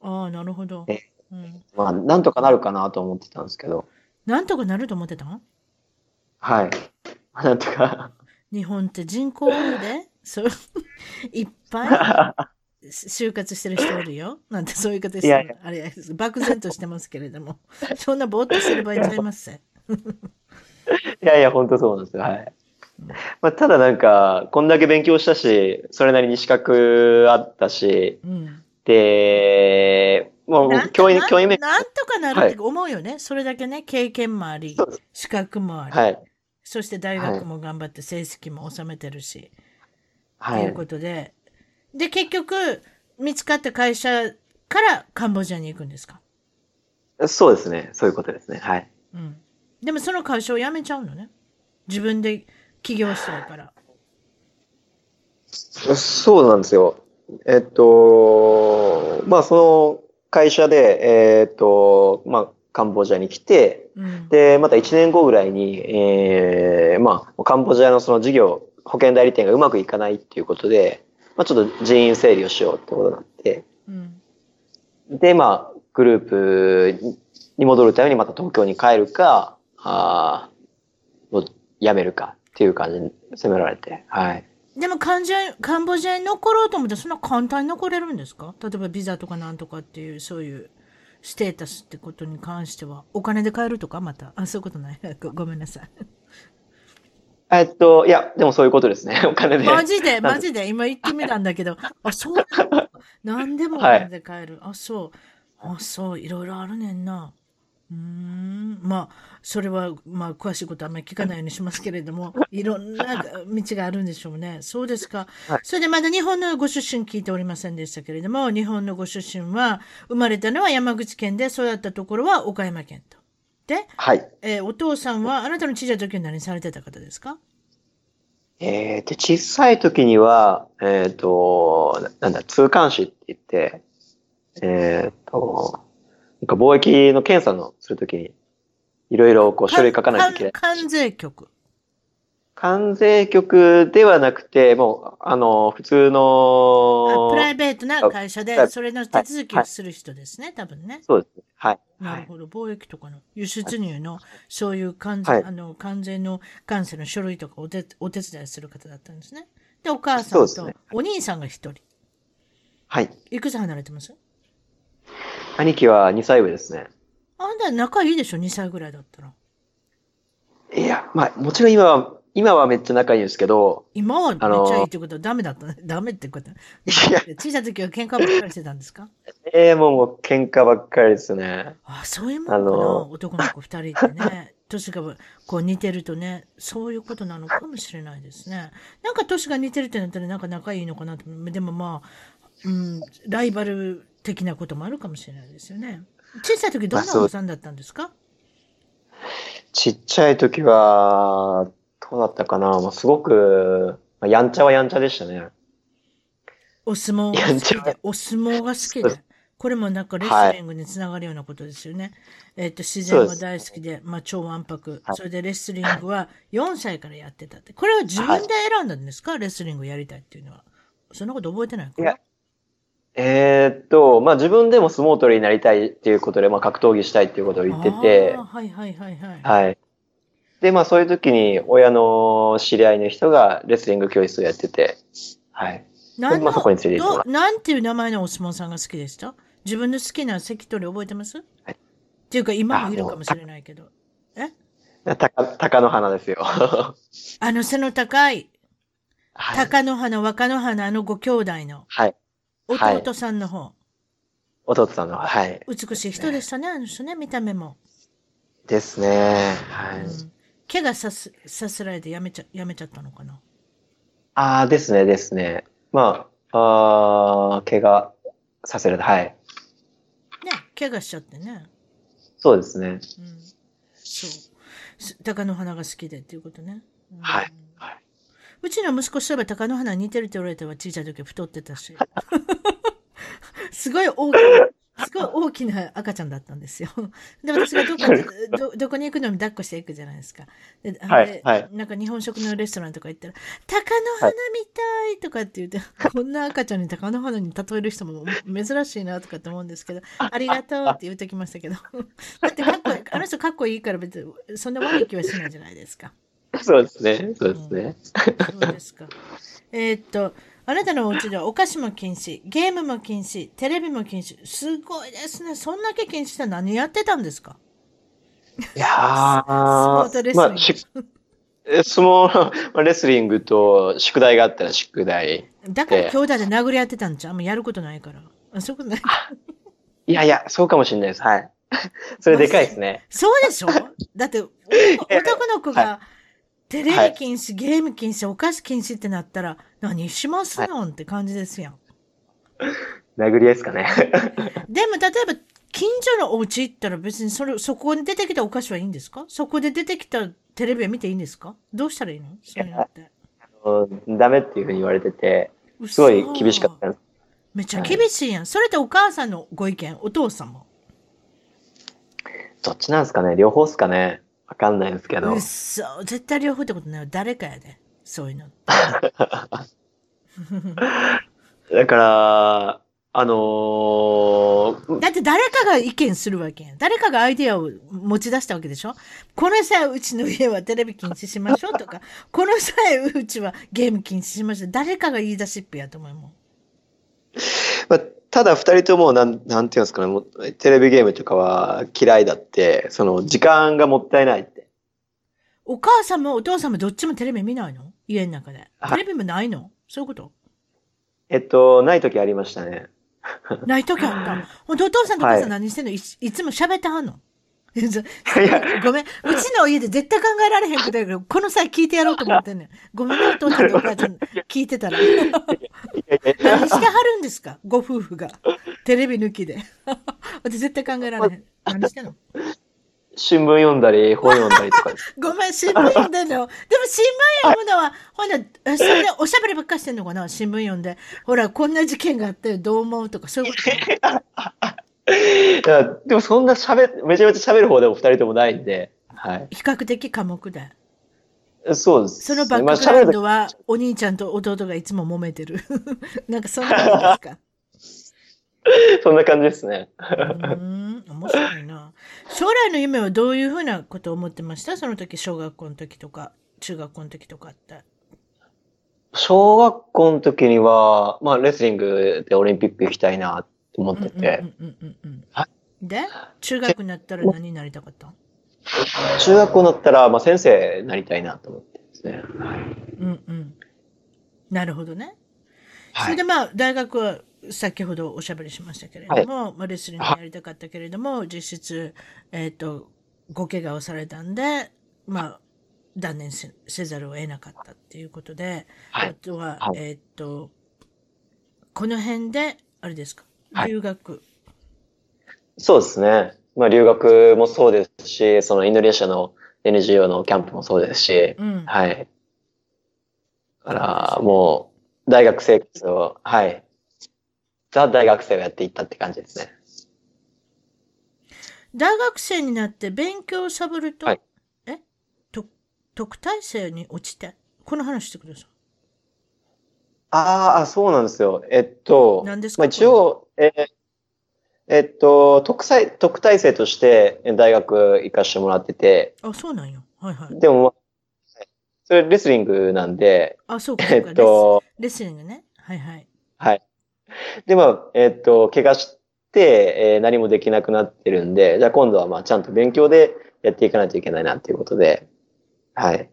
ああ、なるほど。うん、まあ、なんとかなるかなと思ってたんですけど。なんとかなると思ってた？のはい。(laughs) なんとか。日本って人口多いで、そう、いっぱい (laughs) 就活してる人おるよ。(laughs) なんてそういう方してる。あれ、漠然としてますけれども。(laughs) そんなぼーっとしてる場合ちゃいます (laughs) いやいや、本当そうなんですよ。はい。まあ、ただなんか、こんだけ勉強したし、それなりに資格あったし、うん、で、もう教員、教員なんとかなるって思うよね、はい、それだけね、経験もあり、資格もあり、はい、そして大学も頑張って成績も収めてるし、はい、ということで、で、結局、見つかった会社からカンボジアに行くんですか？そうですね。そういうことですね。はい。うん。でもその会社を辞めちゃうのね。自分で起業したいから。そうなんですよ。えっと、まあ、その会社で、えっと、まあ、カンボジアに来て、うん、で、また1年後ぐらいに、えー、まあ、カンボジアのその事業、保険代理店がうまくいかないっていうことで、まあ、ちょっと人員整理をしようってことになって、うん、で、まあ、グループに戻るためにまた東京に帰るか、あもう辞めるかっていう感じに責められて、はい。でもカンジャカンボジアに残ろうと思ってそんな簡単に残れるんですか？例えばビザとかなんとかっていう、そういうステータスってことに関しては、お金で買えるとか？また。あ、そういうことないご。ごめんなさい。えっと、いや、でもそういうことですね。(laughs) お金で。マジで、マジで。今言ってみたんだけど、(laughs) あ、そう。何でもお金で買える。はい、あ、そう。あ、そう。いろいろあるねんな。うん、まあ、それは、まあ、詳しいことはあんまり聞かないようにしますけれども、(laughs) いろんな道があるんでしょうね。そうですか。はい、それでまだ日本のご出身聞いておりませんでしたけれども、日本のご出身は、生まれたのは山口県で、育ったところは岡山県と。で、はい。えー、お父さんは、あなたの小さい時に何されてた方ですか？えー、で、小さい時には、えっ、ー、と、なんだ、通関士って言って、えっ、ー、と、なんか貿易の検査のするときに、いろいろこう書類書かないといけない。関税局。関税局ではなくて、もう、あの、普通の。プライベートな会社で、それの手続きをする人ですね、はい、多分ね。そうですね。はい。なるほど。貿易とかの輸出入の、そういう関税、はい、あの、関税の関税の書類とかお手お手伝いする方だったんですね。で、お母さんとお兄さんが一人。はい。いくつ離れてます？兄貴は2歳上ですね。あんた仲いいでしょ ?2 歳ぐらいだったら。いや、まあ、もちろん今は、今はめっちゃ仲いいんですけど。今はめっちゃいいってことはダメだったね。(laughs) ダメってこと？いや。小さい時は喧嘩ばっかりしてたんですか？ええー、もうもう喧嘩ばっかりですね。あ、そういうもんかな？男の子二人ってね。(laughs) 年がこう似てるとね、そういうことなのかもしれないですね。なんか年が似てるってなったらなんか仲いいのかなと。でもまあ、うん、ライバル的なこともあるかもしれないですよね。小さい時どんなお子さんだったんですか？ちっちゃい時は、どうだったかな、まあ、すごく、まあ、やんちゃはやんちゃでしたね。お相撲が好きで、お相撲が好きで。これもなんかレスリングにつながるようなことですよね。はい、えっ、ー、と、自然が大好きで、まあ超わんぱく、はい、それでレスリングは4歳からやってたって。これは自分で選んだんですか、はい、レスリングやりたいっていうのは。そんなこと覚えてないかいや、えー、っと、まあ自分でも相撲取りになりたいっていうことで、まあ格闘技したいっていうことを言ってて、はいはいはいはい。はい。で、まあそういう時に親の知り合いの人がレスリング教室をやってて、はい。なんまあそこに連れて行ってなんていう名前のお相撲さんが好きでした？自分の好きな関取覚えてます？はい。っていうか今もいるかもしれないけど。え？たか、鷹の花ですよ。(laughs) あの背の高い、はい、鷹の花、若の花、あのご兄弟の。はい。弟さんの方。弟さんの、はい。美しい人でしたね、あの人ね、見た目も。ですね。はい。うん、怪我さす、させられてやめちゃ、やめちゃったのかな？ああ、ですね、ですね。まあ、ああ、怪我させられた、はい。ね、怪我しちゃってね。そうですね。うん。そう。鷹の花が好きでっていうことね。うん、はい。はい。うちの息子そういえば鷹の花似てるって言われたわ、小さい時太ってたし。(laughs) (laughs) すごい大きな、すごい大きな赤ちゃんだったんですよ。(laughs) で、私がどこ (laughs) どどこに行くのに抱っこしていくじゃないですか。で、はい、はい、なんか日本食のレストランとか行ったら、鷹の花みたいとかって言って、はい、こんな赤ちゃんに鷹の花に例える人も珍しいなとかって思うんですけど、ありがとうって言うときましたけど。(laughs) だってかっこいい、あの人かっこいいから別にそんな悪い気はしないじゃないですか。そうですね。そうですね。うん、そうですか。えー、っと、あなたのお家ではお菓子も禁止、ゲームも禁止、テレビも禁止。すごいですね。そんだけ禁止して何やってたんですか？いやー、相撲レスリング。まあ、し相撲、(laughs) レスリングと宿題があったら宿題。だから兄弟で殴り合ってたんじゃん。あんまやることないから。あ、そういうことない。いやいや、そうかもしれないです。はい。(laughs) それでかいですね。そうでしょ？だって、(laughs) 男の子が、テレビ禁止、ゲーム禁止、お菓子禁止ってなったら、何しますの、はい、って感じですやん。殴り合いですかね。(laughs) でも、例えば、近所のお家行ったら別にそれ、そこに出てきたお菓子はいいんですか？そこで出てきたテレビは見ていいんですか？どうしたらいいの？そういうのって。ダメっていうふうに言われてて、すごい厳しかっためっちゃ厳しいやん。それってお母さんのご意見、お父さんも？どっちなんですかね。両方っすかねわかんないですけど。うそ、絶対両方ってことない誰かやで。そういうの。(laughs) だから、あのー、だって誰かが意見するわけやん。誰かがアイデアを持ち出したわけでしょこの際うちの家はテレビ禁止しましょうとか、(laughs) この際うちはゲーム禁止しましょう。誰かが言い出しっぺやと思うもん。まあ、ただ二人ともなん、なんていうんですかね、テレビゲームとかは嫌いだって、その時間がもったいないって。お母さんもお父さんもどっちもテレビ見ないの？家の中で。テレビもないの？そういうこと？えっと、ない時ありましたね。(laughs) ない時あった。お父さんとお母さん何してんの、はい、いつも喋ってはんの？(laughs) (laughs) ごめん。うちの家で絶対考えられへんことだけど、この際聞いてやろうと思ってんねん。ごめんね、お父さんとお母さん聞いてたら。何してはるんですか？ご夫婦が。テレビ抜きで。(laughs) 私絶対考えられへん。何してんの？新聞読んだり、本読んだりとか。(laughs) ごめん、新聞読んでんの。でも新聞読むのは、ほんな、それでおしゃべりばっかしてんのかな？新聞読んで。ほら、こんな事件があってどう思うとか、そういうこと (laughs) でもそんな喋、めちゃめちゃ喋る方でも二人ともないんで、はい。比較的寡黙で。そうです。そのバックグラウンドは、お兄ちゃんと弟がいつも揉めてる。(laughs) なんかそんな感じですか？(laughs) そんな感じですね。うん、面白いな。将来の夢はどういうふうなことを思ってました？その時、小学校の時とか、中学校の時とかって。小学校の時には、まあ、レスリングでオリンピック行きたいなっと思ってて。で、中学になったら何になりたかった？中学校になったら、まあ、先生になりたいなと思ってですね。うんうん。なるほどね。それでまあ、大学は先ほどおしゃべりしましたけれども、はい、まあ、レスリングやりたかったけれども、実質、えっ、ー、と、ご怪我をされたんで、まあ、断念せざるを得なかったっていうことで、はい、あとは、はい、えっ、ー、と、この辺で、あれですか、留学、はい、そうですね。まあ留学もそうですし、そのインドネシアの NGO のキャンプもそうですし、うん、はい。だからもう大学生活を、はい。ザ大学生をやっていったって感じですね。大学生になって勉強をサボると、はい、え？特待生に落ちて、この話してください。ああ、そうなんですよ。えっと、何ですか、まあ、一応、えー、えっと、特裁、特待生として大学行かしてもらってて。あ、そうなんよ。はいはい。でも、それレスリングなんで。あ、そうかえっとレス、リングね。はいはい。はい。でも、えっと、怪我して、えー、何もできなくなってるんで、じゃあ今度はまあちゃんと勉強でやっていかないといけないなっていうことで、はい。だ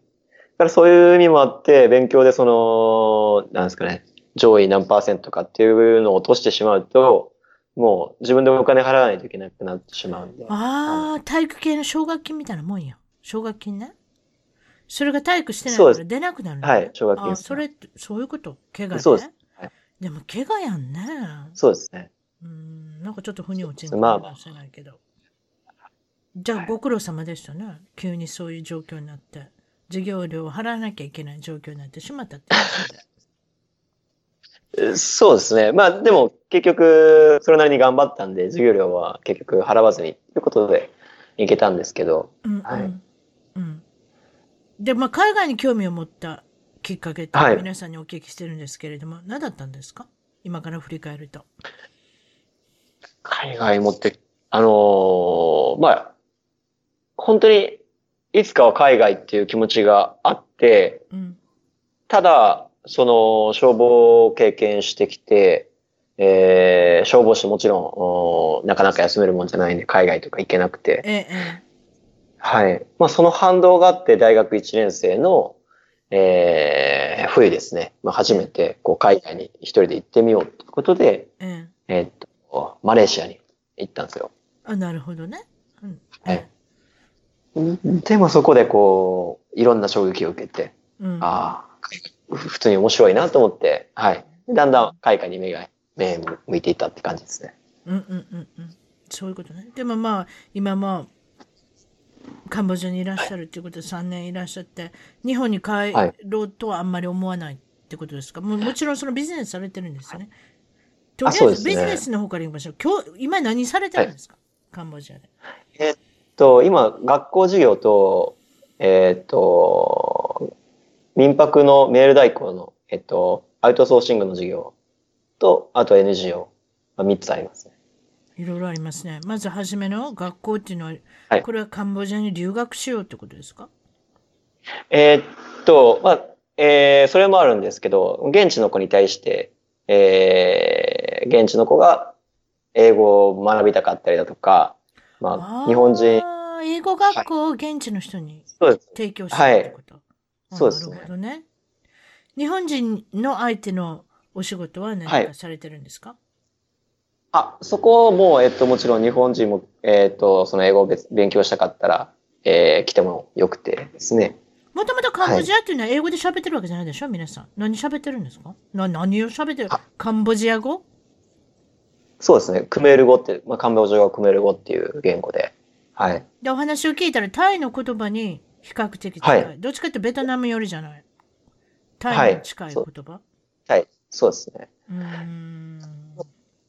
からそういう意味もあって、勉強でその、なんですかね、上位何パーセントかっていうのを落としてしまうと、もう自分でお金払わないといけなくなってしまうんで。ああ、体育系の奨学金みたいなもんや。奨学金ね。それが体育してないから出なくなる、ね、はい、奨学金。あ、それ、そういうこと？怪我ね？そうです。はい、でも怪我やんね。そうですね。うん、なんかちょっと腑に落ちんかもしれないけど。まあ、じゃあご苦労様でしたね。急にそういう状況になって。授業料を払わなきゃいけない状況になってしまったってそうですね。まあでも結局それなりに頑張ったんで授業料は結局払わずにということで行けたんですけど。うんうん、はい。うん。で、まあ海外に興味を持ったきっかけって皆さんにお聞きしてるんですけれども、はい、何だったんですか？今から振り返ると。海外持って、あのー、まあ、本当にいつかは海外っていう気持ちがあって、うん、ただ、その消防経験してきて、えー、消防士もちろんなかなか休めるもんじゃないんで海外とか行けなくて、ええ、はい。まあその反動があって大学1年生の、えー、冬ですね、まあ、初めてこう海外に一人で行ってみようということで、ええー、っとマレーシアに行ったんですよ。あなるほどね。うん、はい。でもそこでこういろんな衝撃を受けて、うん、ああ普通に面白いなと思って、はい。だんだん海外に目が、目向いていったって感じですね。うんうんうんうん。そういうことね。でもまあ、今まあ、カンボジアにいらっしゃるっていうことで3年いらっしゃって、日本に帰ろうとはあんまり思わないってことですか、はい、ももちろんそのビジネスされてるんですよね。とりあえずビジネスの方から言いましょう。今日、今何されてるんですか、はい、カンボジアで。えっと、今、学校授業と、えー、っと、民泊のメール代行の、えっと、アウトソーシングの事業と、あと NGO、まあ、3つありますね。いろいろありますね。まず初めの学校っていうのは、はい、これはカンボジアに留学しようってことですか？えー、っと、まあ、えー、それもあるんですけど、現地の子に対して、えー、現地の子が英語を学びたかったりだとか、まあ、日本人。英語学校を現地の人に提供してるってこと、はいそうですね。なるほどね。日本人の相手のお仕事は何かされてるんですか、はい、あ、そこも、えっと、もちろん日本人も、えっと、その英語を勉強したかったら、えー、来てもよくてですね。もともとカンボジアっていうのは英語で喋ってるわけじゃないでしょ、はい、皆さん。何喋ってるんですか？な何を喋ってる？カンボジア語？そうですね。クメール語って、まあ、カンボジア語はクメール語っていう言語で。はい。で、お話を聞いたら、タイの言葉に比較的近い。はい、どっちかってベトナムよりじゃない？タイに近い言葉、はい、そうですね。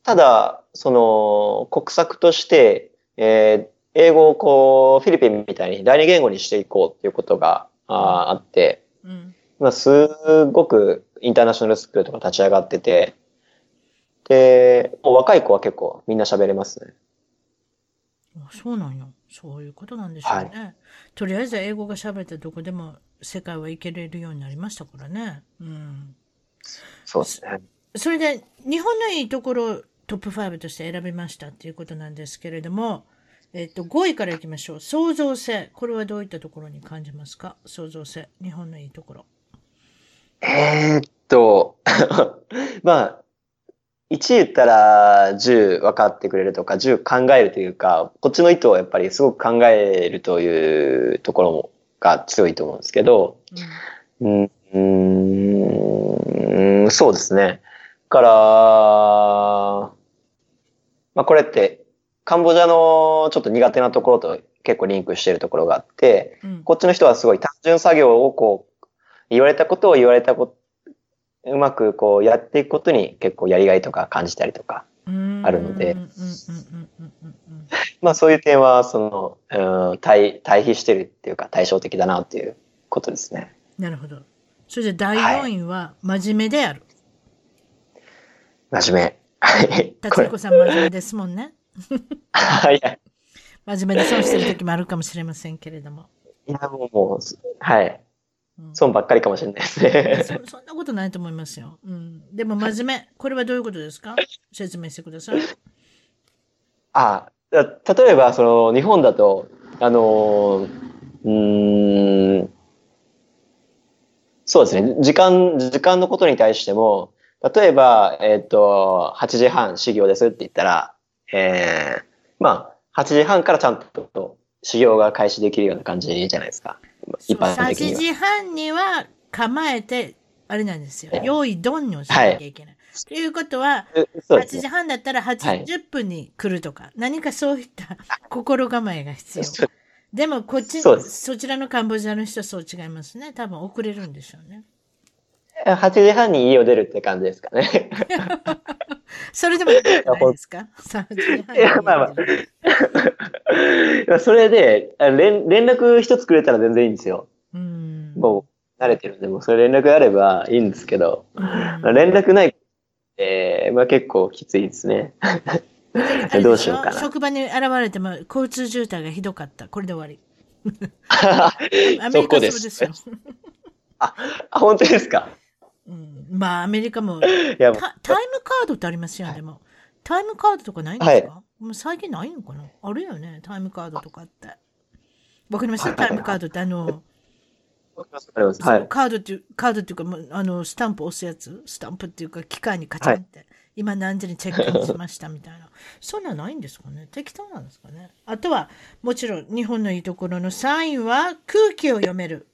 ただ、その、国策として、えー、英語をこう、フィリピンみたいに第二言語にしていこうっていうことがああって、うん、まあ、すごくインターナショナルスクールとか立ち上がってて、で、若い子は結構みんな喋れますね。そうなんや。そういうことなんでしょうね。はい、とりあえず英語が喋ってどこでも世界は行けれるようになりましたからね。うん。そうですね。それで、日本のいいところトップ5として選びましたっていうことなんですけれども、えっと、5位からいきましょう。創造性。これはどういったところに感じますか？創造性。日本のいいところ。えー、っと、(laughs) まあ、1言ったら10分かってくれるとか、10考えるというか、こっちの意図をやっぱりすごく考えるというところが強いと思うんですけど、うん、うんそうですね。から、まあこれってカンボジアのちょっと苦手なところと結構リンクしてるところがあって、うん、こっちの人はすごい単純作業をこう、言われたことを言われたこと、うまくこうやっていくことに結構やりがいとか感じたりとかあるので、まあそういう点はその、うん、対対比してるっていうか対照的だなっていうことですね。なるほど。それで第4位は真面目である。はい、真面目。はい。達彦さん真面目ですもんね。はい。(laughs) 真面目で損してる時もあるかもしれませんけれども。いや、もう、もうはい。損ばっかりかもしれないですねそ。(laughs) そんなことないと思いますよ。うん、でも真面目。これはどういうことですか？説明してください。あ、例えば、その、日本だと、あの、うん、そうですね。時間、時間のことに対しても、例えば、えっ、ー、と、8時半修行ですって言ったら、えー、まあ、8時半からちゃんと修行が開始できるような感じじゃないですか。一般的には。8時半には構えて、あれなんですよ。用意ドンをしなきゃいけない。と、はい、いうことは、8時半だったら80分に来るとか、はい、何かそういった心構えが必要。でも、こっち、そちらのカンボジアの人はそう違いますね。多分遅れるんでしょうね。8時半に家を出るって感じですかね。(laughs) それでもないですか ?3 時半。いや、まあまあ。それで連、連絡一つくれたら全然いいんですよ。うん、もう慣れてるんで、もうそれ連絡あればいいんですけど、うん、連絡ない、えー、まあ結構きついですね。どうしようかな。職場に現れても交通渋滞がひどかった。これで終わり。(laughs) アメリカそうですよ。あ、本当ですか？うん、まあ、アメリカも (laughs) タ、タイムカードってありますよ、でも。タイムカードとかないんですか、はい、もう最近ないのかな？あるよね、タイムカードとかって。わかりますタイムカードってあの、はい、カードっていう、カードっていうか、あの、スタンプ押すやつ？スタンプっていうか、機械にカチンって、はい、今何時にチェックインしましたみたいな。(laughs) そんなないんですかね？適当なんですかね？あとは、もちろん、日本のいいところのサインは空気を読める。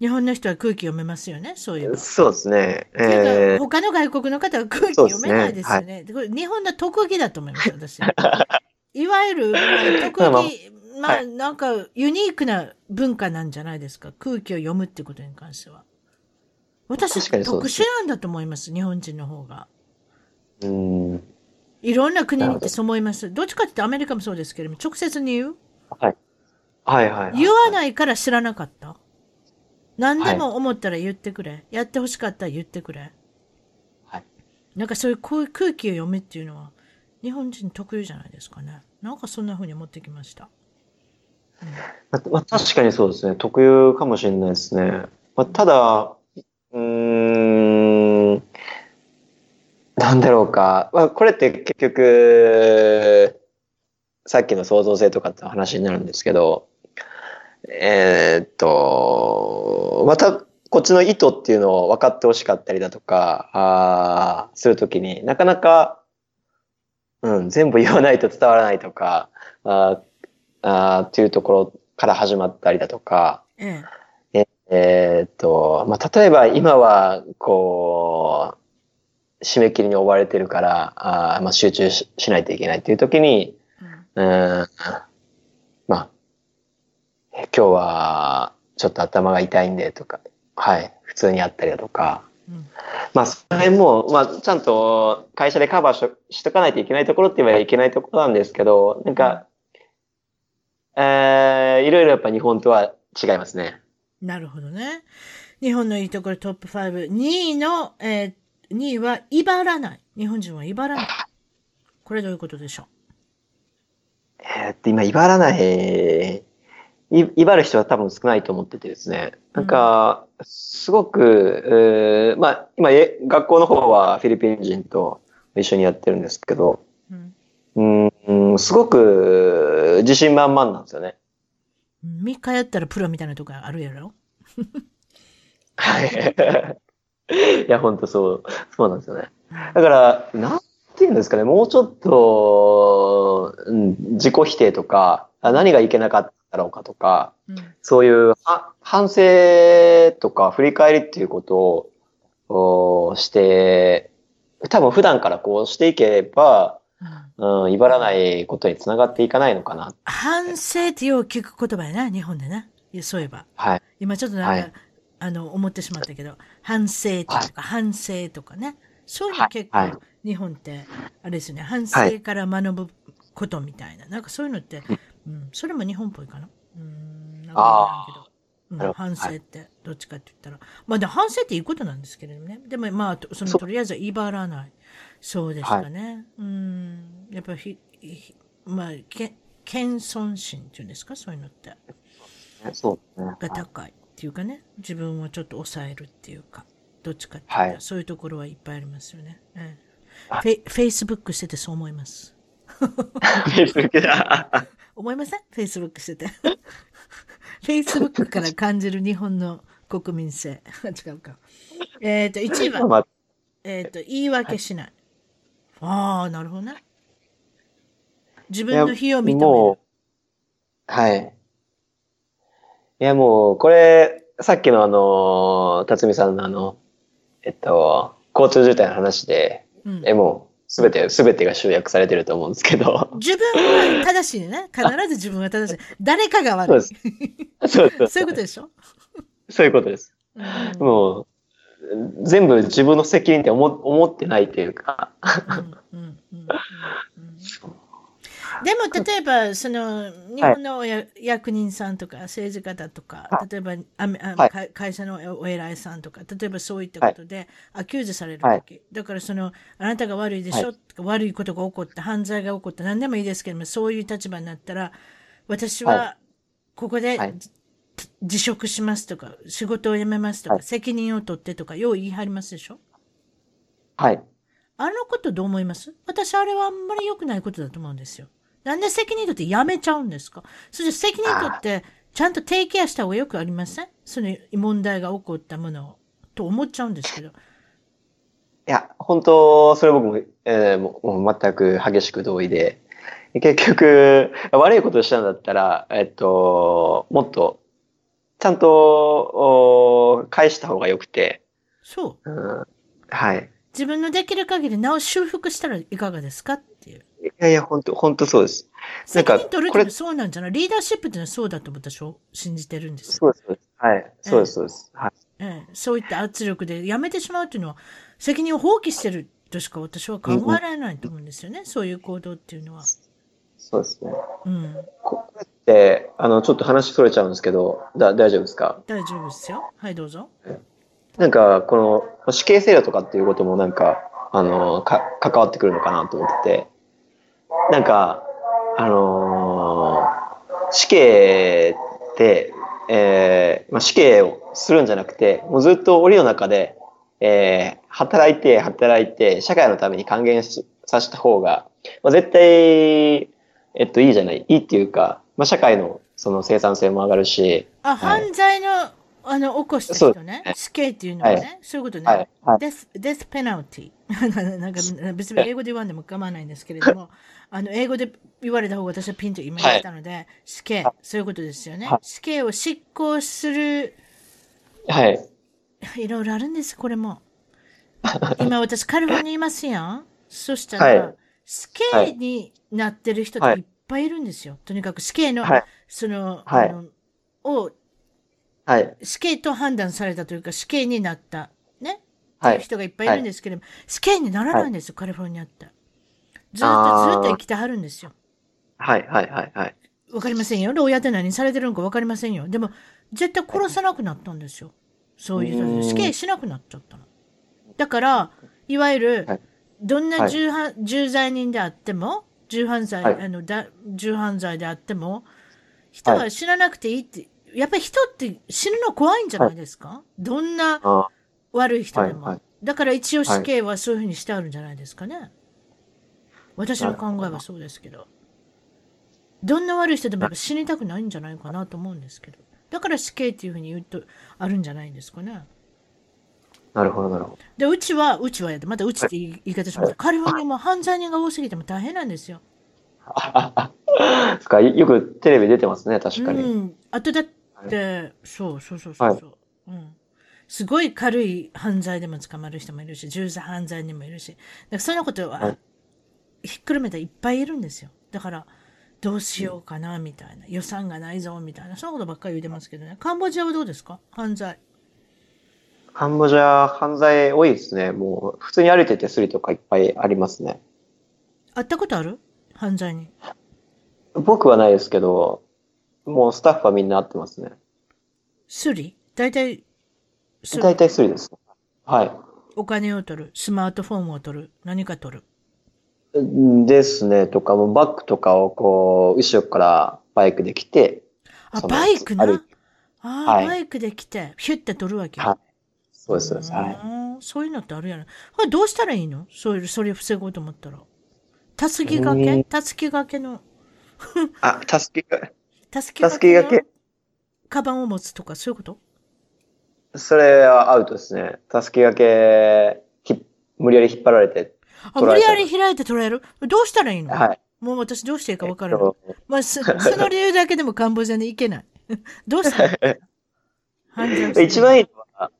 日本の人は空気読めますよね、そういう。そうですね。えー、他の外国の方は空気読めないですよね。ねはい、日本の特技だと思います、私。(laughs) いわゆる、まあ、特技、まあ、なんか、ユニークな文化なんじゃないですか。空気を読むってことに関しては。私、特殊なんだと思います、日本人の方が。うん。いろんな国に行ってそう思います。どっちかって言ってアメリカもそうですけれども、直接に言う？はい。はいはい、はい、言わないから知らなかった。何でも思ったら言ってくれ。はい、やってほしかったら言ってくれ。はい。なんかそういうこういう空気を読むっていうのは、日本人特有じゃないですかね。なんかそんな風に思ってきました。うん、ままあ、確かにそうですね。特有かもしれないですね。まあ、ただ、うん、なんだろうか。まあ、これって結局、さっきの創造性とかって話になるんですけど、えー、っと、また、こっちの意図っていうのを分かってほしかったりだとか、あするときになかなか、うん、全部言わないと伝わらないとか、ああっていうところから始まったりだとか、うん、え。えー、っと、まあ、例えば今は、こう、締め切りに追われてるから、あまあ、集中しないといけないっていう時に、うん、うんまあ、今日はちょっと頭が痛いんでとか、はい、普通にあったりだとか、うん、まあ、その辺も、まあ、ちゃんと会社でカバーししとかないといけないところって言えばいけないところなんですけど、なんか、えー、いろいろやっぱ日本とは違いますね。なるほどね。日本のいいところトップ5。2位の、えー、2位は、威張らない。日本人は威張らない。これどういうことでしょう？えー、っと、今、威張らない。い、威張る人は多分少ないと思っててですね。なんか、すごく、えー、まあ、今、学校の方はフィリピン人と一緒にやってるんですけど、うん、うんすごく自信満々なんですよね。3日やったらプロみたいなとこあるやろ？はい。(laughs) いや、本当そう、そうなんですよね。だから、なんていうんですかね、もうちょっと、うん、自己否定とか、何がいけなかっただろうかとか、うん、そういう反省とか振り返りっていうことをして、多分普段からこうしていけば、うん、威張らないことにつながっていかないのかな。反省ってよう聞く言葉やな、日本でね。そういえば。はい。今ちょっとなんか、はい、あの、思ってしまったけど、反省とか、はい、反省とかね。そういうの結構、はい、日本って、あれですよね、反省から学ぶことみたいな。なんかそういうのって、うん、それも日本っぽいかな。うん、なんかけど。うん、反省って、どっちかって言ったら。まあ、で反省っていいことなんですけれどもね。でも、まあ、その、とりあえず威張らない。そうですかね。はい、うん。やっぱひ、まあ、け、謙遜心っていうんですか？そういうのって。そうね。が高いっていうかね。自分をちょっと抑えるっていうか。どっちかっていうと、はい、そういうところはいっぱいありますよね。ええフェフェイスブックしててそう思います。フェイスブックだ。思いません？フェイスブックしてて。フェイスブックから感じる日本の国民性。(laughs) 違うか。えっ、ー、と、1位は、えっ、ー、と、言い訳しない。ああ、なるほどね。自分の非を認める。はい。いや、もう、これ、さっきのあの、辰巳さんのあの、えっと、交通渋滞の話で、うん、え、もう、すべて、すべてが集約されてると思うんですけど。自分は正しいね。(laughs) 必ず自分は正しい。誰かが悪い。そうそうそう。(laughs) そういうことでしょ？そういうことです。うん、もう、全部自分の責任って思思ってないというか。うんうんうんうんでも例えばその日本の役人さんとか政治家とか、例えばあ会社のお偉いさんとか例えばそういったことで accuse されるわけ、だからそのあなたが悪いでしょ、悪いことが起こった犯罪が起こった何でもいいですけどもそういう立場になったら私はここで辞職しますとか仕事を辞めますとか、責任を取ってとかよう言い張りますでしょ？はい。あのことどう思います？私あれはあんまり良くないことだと思うんですよ。なんで責任取ってやめちゃうんですか？そして責任取って、ちゃんとテイケアした方がよくありません？その問題が起こったものを。と思っちゃうんですけど。いや、本当、それ僕も、えー、もう全く激しく同意で、結局、悪いことをしたんだったら、えっと、もっと、ちゃんと、返した方がよくて。そう。うん、はい。自分のできる限りなお修復したらいかがですか？っていう。いやいや、本当本当そうです。責任取るってそうなんじゃない？リーダーシップってのはそうだと私は信じてるんですそうです。はい。そうです、そうです。はい。ええ、そういった圧力でやめてしまうっていうのは、責任を放棄してるとしか私は考えられないと思うんですよね。うん、そういう行動っていうのは。そうですね。うん。これって、あの、ちょっと話それちゃうんですけど、だ大丈夫ですか？大丈夫ですよ。はい、どうぞ。なんか、この死刑制度とかっていうこともなんか、あの、か、関わってくるのかなと思ってて、なんか、あのー、死刑って、えー、まあ、死刑をするんじゃなくて、もうずっと檻の中で、えー、働いて、働いて、社会のために還元させた方が、まあ、絶対、えっと、いいじゃない。いいっていうか、まあ、社会のその生産性も上がるし。あ、はい、犯罪の、あの、起こした人ね。死刑っていうのはね、はい、そういうことね。はいはい、デス、デスペナルティ。(laughs) なんか、別に英語で言わんでも構わないんですけれども、(laughs) あの、英語で言われた方が私はピンと今言ったので、はい、死刑、そういうことですよね。はい、死刑を執行する。はい。いろいろあるんです、これも。(laughs) 今私カリフォルニアいますやん。そしたら、はい、死刑になってる人っていっぱいいるんですよ。とにかく死刑の、その、あの、を、死刑と判断されたというか、死刑になった、ね。はい、いう人がいっぱいいるんですけれども、死刑にならないんですよ、カリフォルニアって。ずっとずっと生きてはるんですよ。はいはいはいはい。わかりませんよ。親って何されてるのかわかりませんよ。でも、絶対殺さなくなったんですよ。そういう人死刑しなくなっちゃったの。だから、いわゆる、どんな重,、はい、重罪人であっても、重犯罪、はい、あのだ重犯罪であっても、人は死ななくていいって、やっぱり人って死ぬの怖いんじゃないですか、はい、どんな悪い人でも、だから一応死刑はそういうふうにしてあるんじゃないですかね。私の考えはそうですけど。どんな悪い人でもやっぱ死にたくないんじゃないかなと思うんですけど。だから死刑っていうふうに言うと、あるんじゃないんですかね。なるほど、なるほど。で、うちは、うちはやで、またうちって言い方します。カリフォルニアも犯罪人が多すぎても大変なんですよ。(laughs) そか、よくテレビ出てますね、確かに。うん。あとだって、そうそうそうそう、はい、うん。すごい軽い犯罪でも捕まる人もいるし、重罪犯罪にもいるし。だからそんなことは、ひっくるめていっぱいいるんですよ。だから、どうしようかな、みたいな。予算がないぞ、みたいな。そんなことばっかり言うてますけどね。カンボジアはどうですか？犯罪。カンボジア、犯罪多いですね。もう、普通に歩いててスリとかいっぱいありますね。会ったことある？犯罪に。僕はないですけど、もうスタッフはみんな会ってますね。スリ大体、大体スリです。はい。お金を取る。スマートフォンを取る。何か取る。ですね、とか、もバッグとかをこう、後ろからバイクで来て。あ、バイクな？あ、はい、バイクで来て、ヒュッて取るわけ？はい。そうです、そうです。はい。そういうのってあるやろ。これどうしたらいいの？そういう、それを防ごうと思ったら。たすきがけ？たすきがけの？あ、たすきが、たすきがけの？カバンを持つとか、そういうこと？それはアウトですね。たすきがけ、無理やり引っ張られて。あ、無理やり開いて取れる？どうしたらいいの？はい。もう私どうしていいか分からない。えっと、まあ、その理由だけでもカンボジアに行けない。(laughs) どうしたら (laughs) 一番いいのは、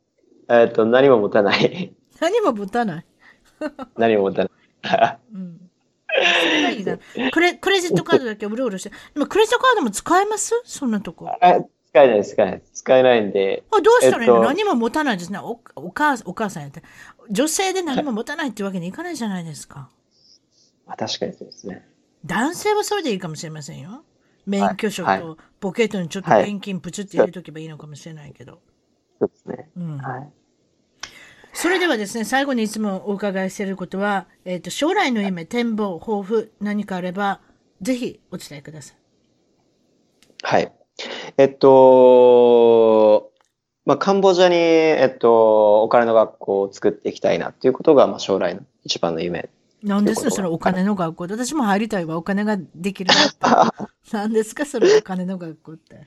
えっ、と、何も持たない。(laughs) 何も持たない？何も持たない。うんいいな。クレクレジットカードだけうろうろして。でもクレジットカードも使えます？そんなとこ。使えない、使えない。使えないんで。あどうしたらいいの、えっと、何も持たないですねお。お母お母さんやって。女性で何も持たないってわけにいかないじゃないですか。まあ、確かにそうですね。男性はそれでいいかもしれませんよ。免許証とポケットにちょっと現金プチって入れとけばいいのかもしれないけど。そうですね。うん。はい。それではですね、最後にいつもお伺いしていることは、えっ、ー、と、将来の夢、展望、抱負、何かあれば、ぜひお伝えください。はい。えっと、まあ、カンボジアに、えっと、お金の学校を作っていきたいなっていうことが、まあ、将来の一番の夢。何ですか？それお金の学校。私も入りたいわ。お金ができる何 (laughs) ですか？それお金の学校って。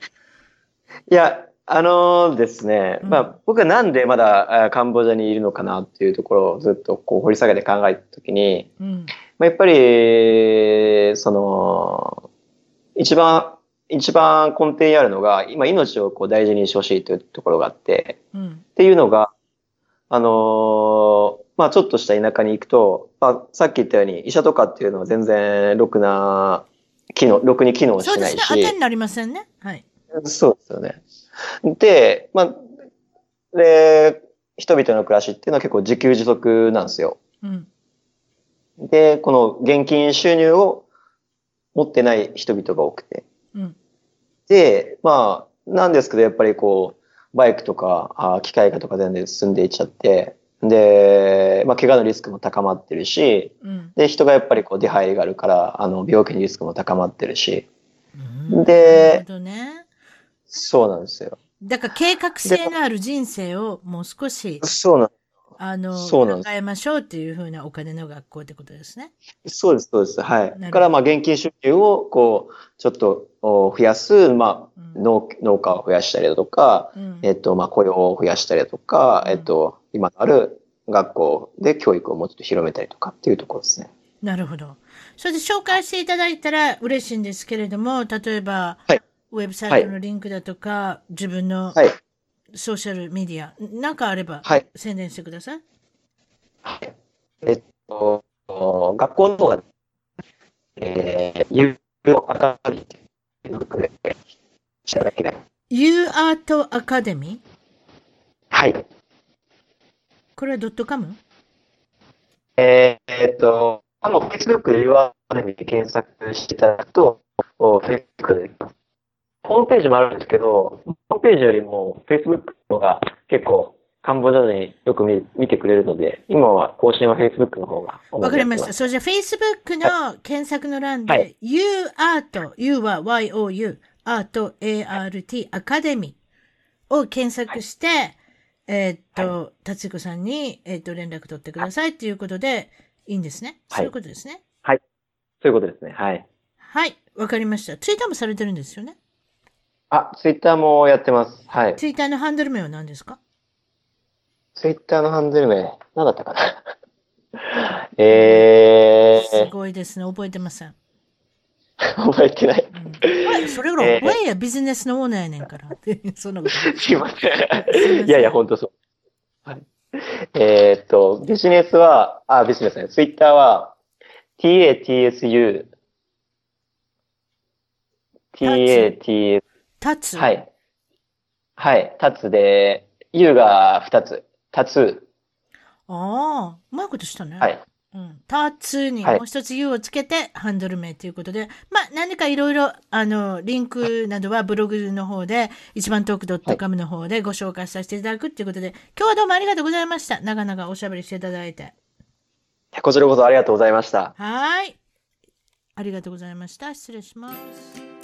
いや、あのですね、うん、まあ、僕はなんでまだカンボジアにいるのかなっていうところをずっとこう掘り下げて考えたときに、うん、まあ、やっぱり、その、一番、一番根底にあるのが、今命をこう大事にしてほしいというところがあって、うん、っていうのが、あのー、まあちょっとした田舎に行くと、まあさっき言ったように医者とかっていうのは全然ろくな機能、ろくに機能しないし。そうですね。当てになりませんね。はい。そうですよね。で、まあ、で、人々の暮らしっていうのは結構自給自足なんですよ。うん、で、この現金収入を持ってない人々が多くて。うん、で、まあ、なんですけど、やっぱりこう、バイクとか、あ機械化とか全然進んでいっちゃって、で、まあ、怪我のリスクも高まってるし、うん、で、人がやっぱりこう出入りがあるから、あの、病気のリスクも高まってるし、で、ね、そうなんですよ。だから計画性のある人生をもう少し、そうなんあの、考えましょうっていうふうなお金の学校ってことですね。そうです、そうです。はい。だから、まあ、現金収入を、こう、ちょっと増やす、まあ、うん、農農家を増やしたりだとか、うん、えっと、まあ、雇用を増やしたりだとか、うん、えっと、今のある学校で教育をもうちょっと広めたりとかっていうところですね。なるほど。それで紹介していただいたら嬉しいんですけれども、例えば、はい、ウェブサイトのリンクだとか、はい、自分のソーシャルメディア、なんかあれば、宣伝してください。はい。えっと、学校の方が、えー、ユーアカデミーっていうのを知らなきゃいけない。ユーアートアカデミー？はい。これはドットカム？えー、えっと、あの、Facebook でユーアートアカデミーで検索していただくと、Facebook でホームページもあるんですけど、ページよりも Facebook のが結構カンボジアによく見見てくれるので、今は更新は Facebook の方が。わかりました。それじゃあ Facebook の検索の欄で、はい、UART、U は YOU、ART、ART、アカデミーを検索して、はい、えー、っと、達、はい、子さんに、えー、っと、連絡取ってくださいっていうことで、いいんですね？そういうことですね？はい。そういうことですね。はい。はい。わかりました。ツイッターもされてるんですよね？あ、ツイッターもやってます。はい。ツイッターのハンドル名は何ですか？ツイッターのハンドル名、何だったかな (laughs) えー。すごいですね。覚えてません。(laughs) 覚えてない。うん、それぐらい覚えや、ビジネスのオーナーやねんから。(laughs) そんなこと。すいません。いやいや、ほんとそう。はい、えー、っと、ビジネスは、あ、ビジネスね。ツイッターは、tatsu、tatsu、立つはい。はい。立つで、U が2つ。立つ。ああ、うまいことしたね。はい。うん。タツにもう一つ U をつけて、ハンドル名ということで、まあ、何かいろいろ、あの、リンクなどはブログの方で、一番トーク .com の方でご紹介させていただくということで、今日はどうもありがとうございました。長々おしゃべりしていただいて。こちらこそありがとうございました。はい。ありがとうございました。失礼します。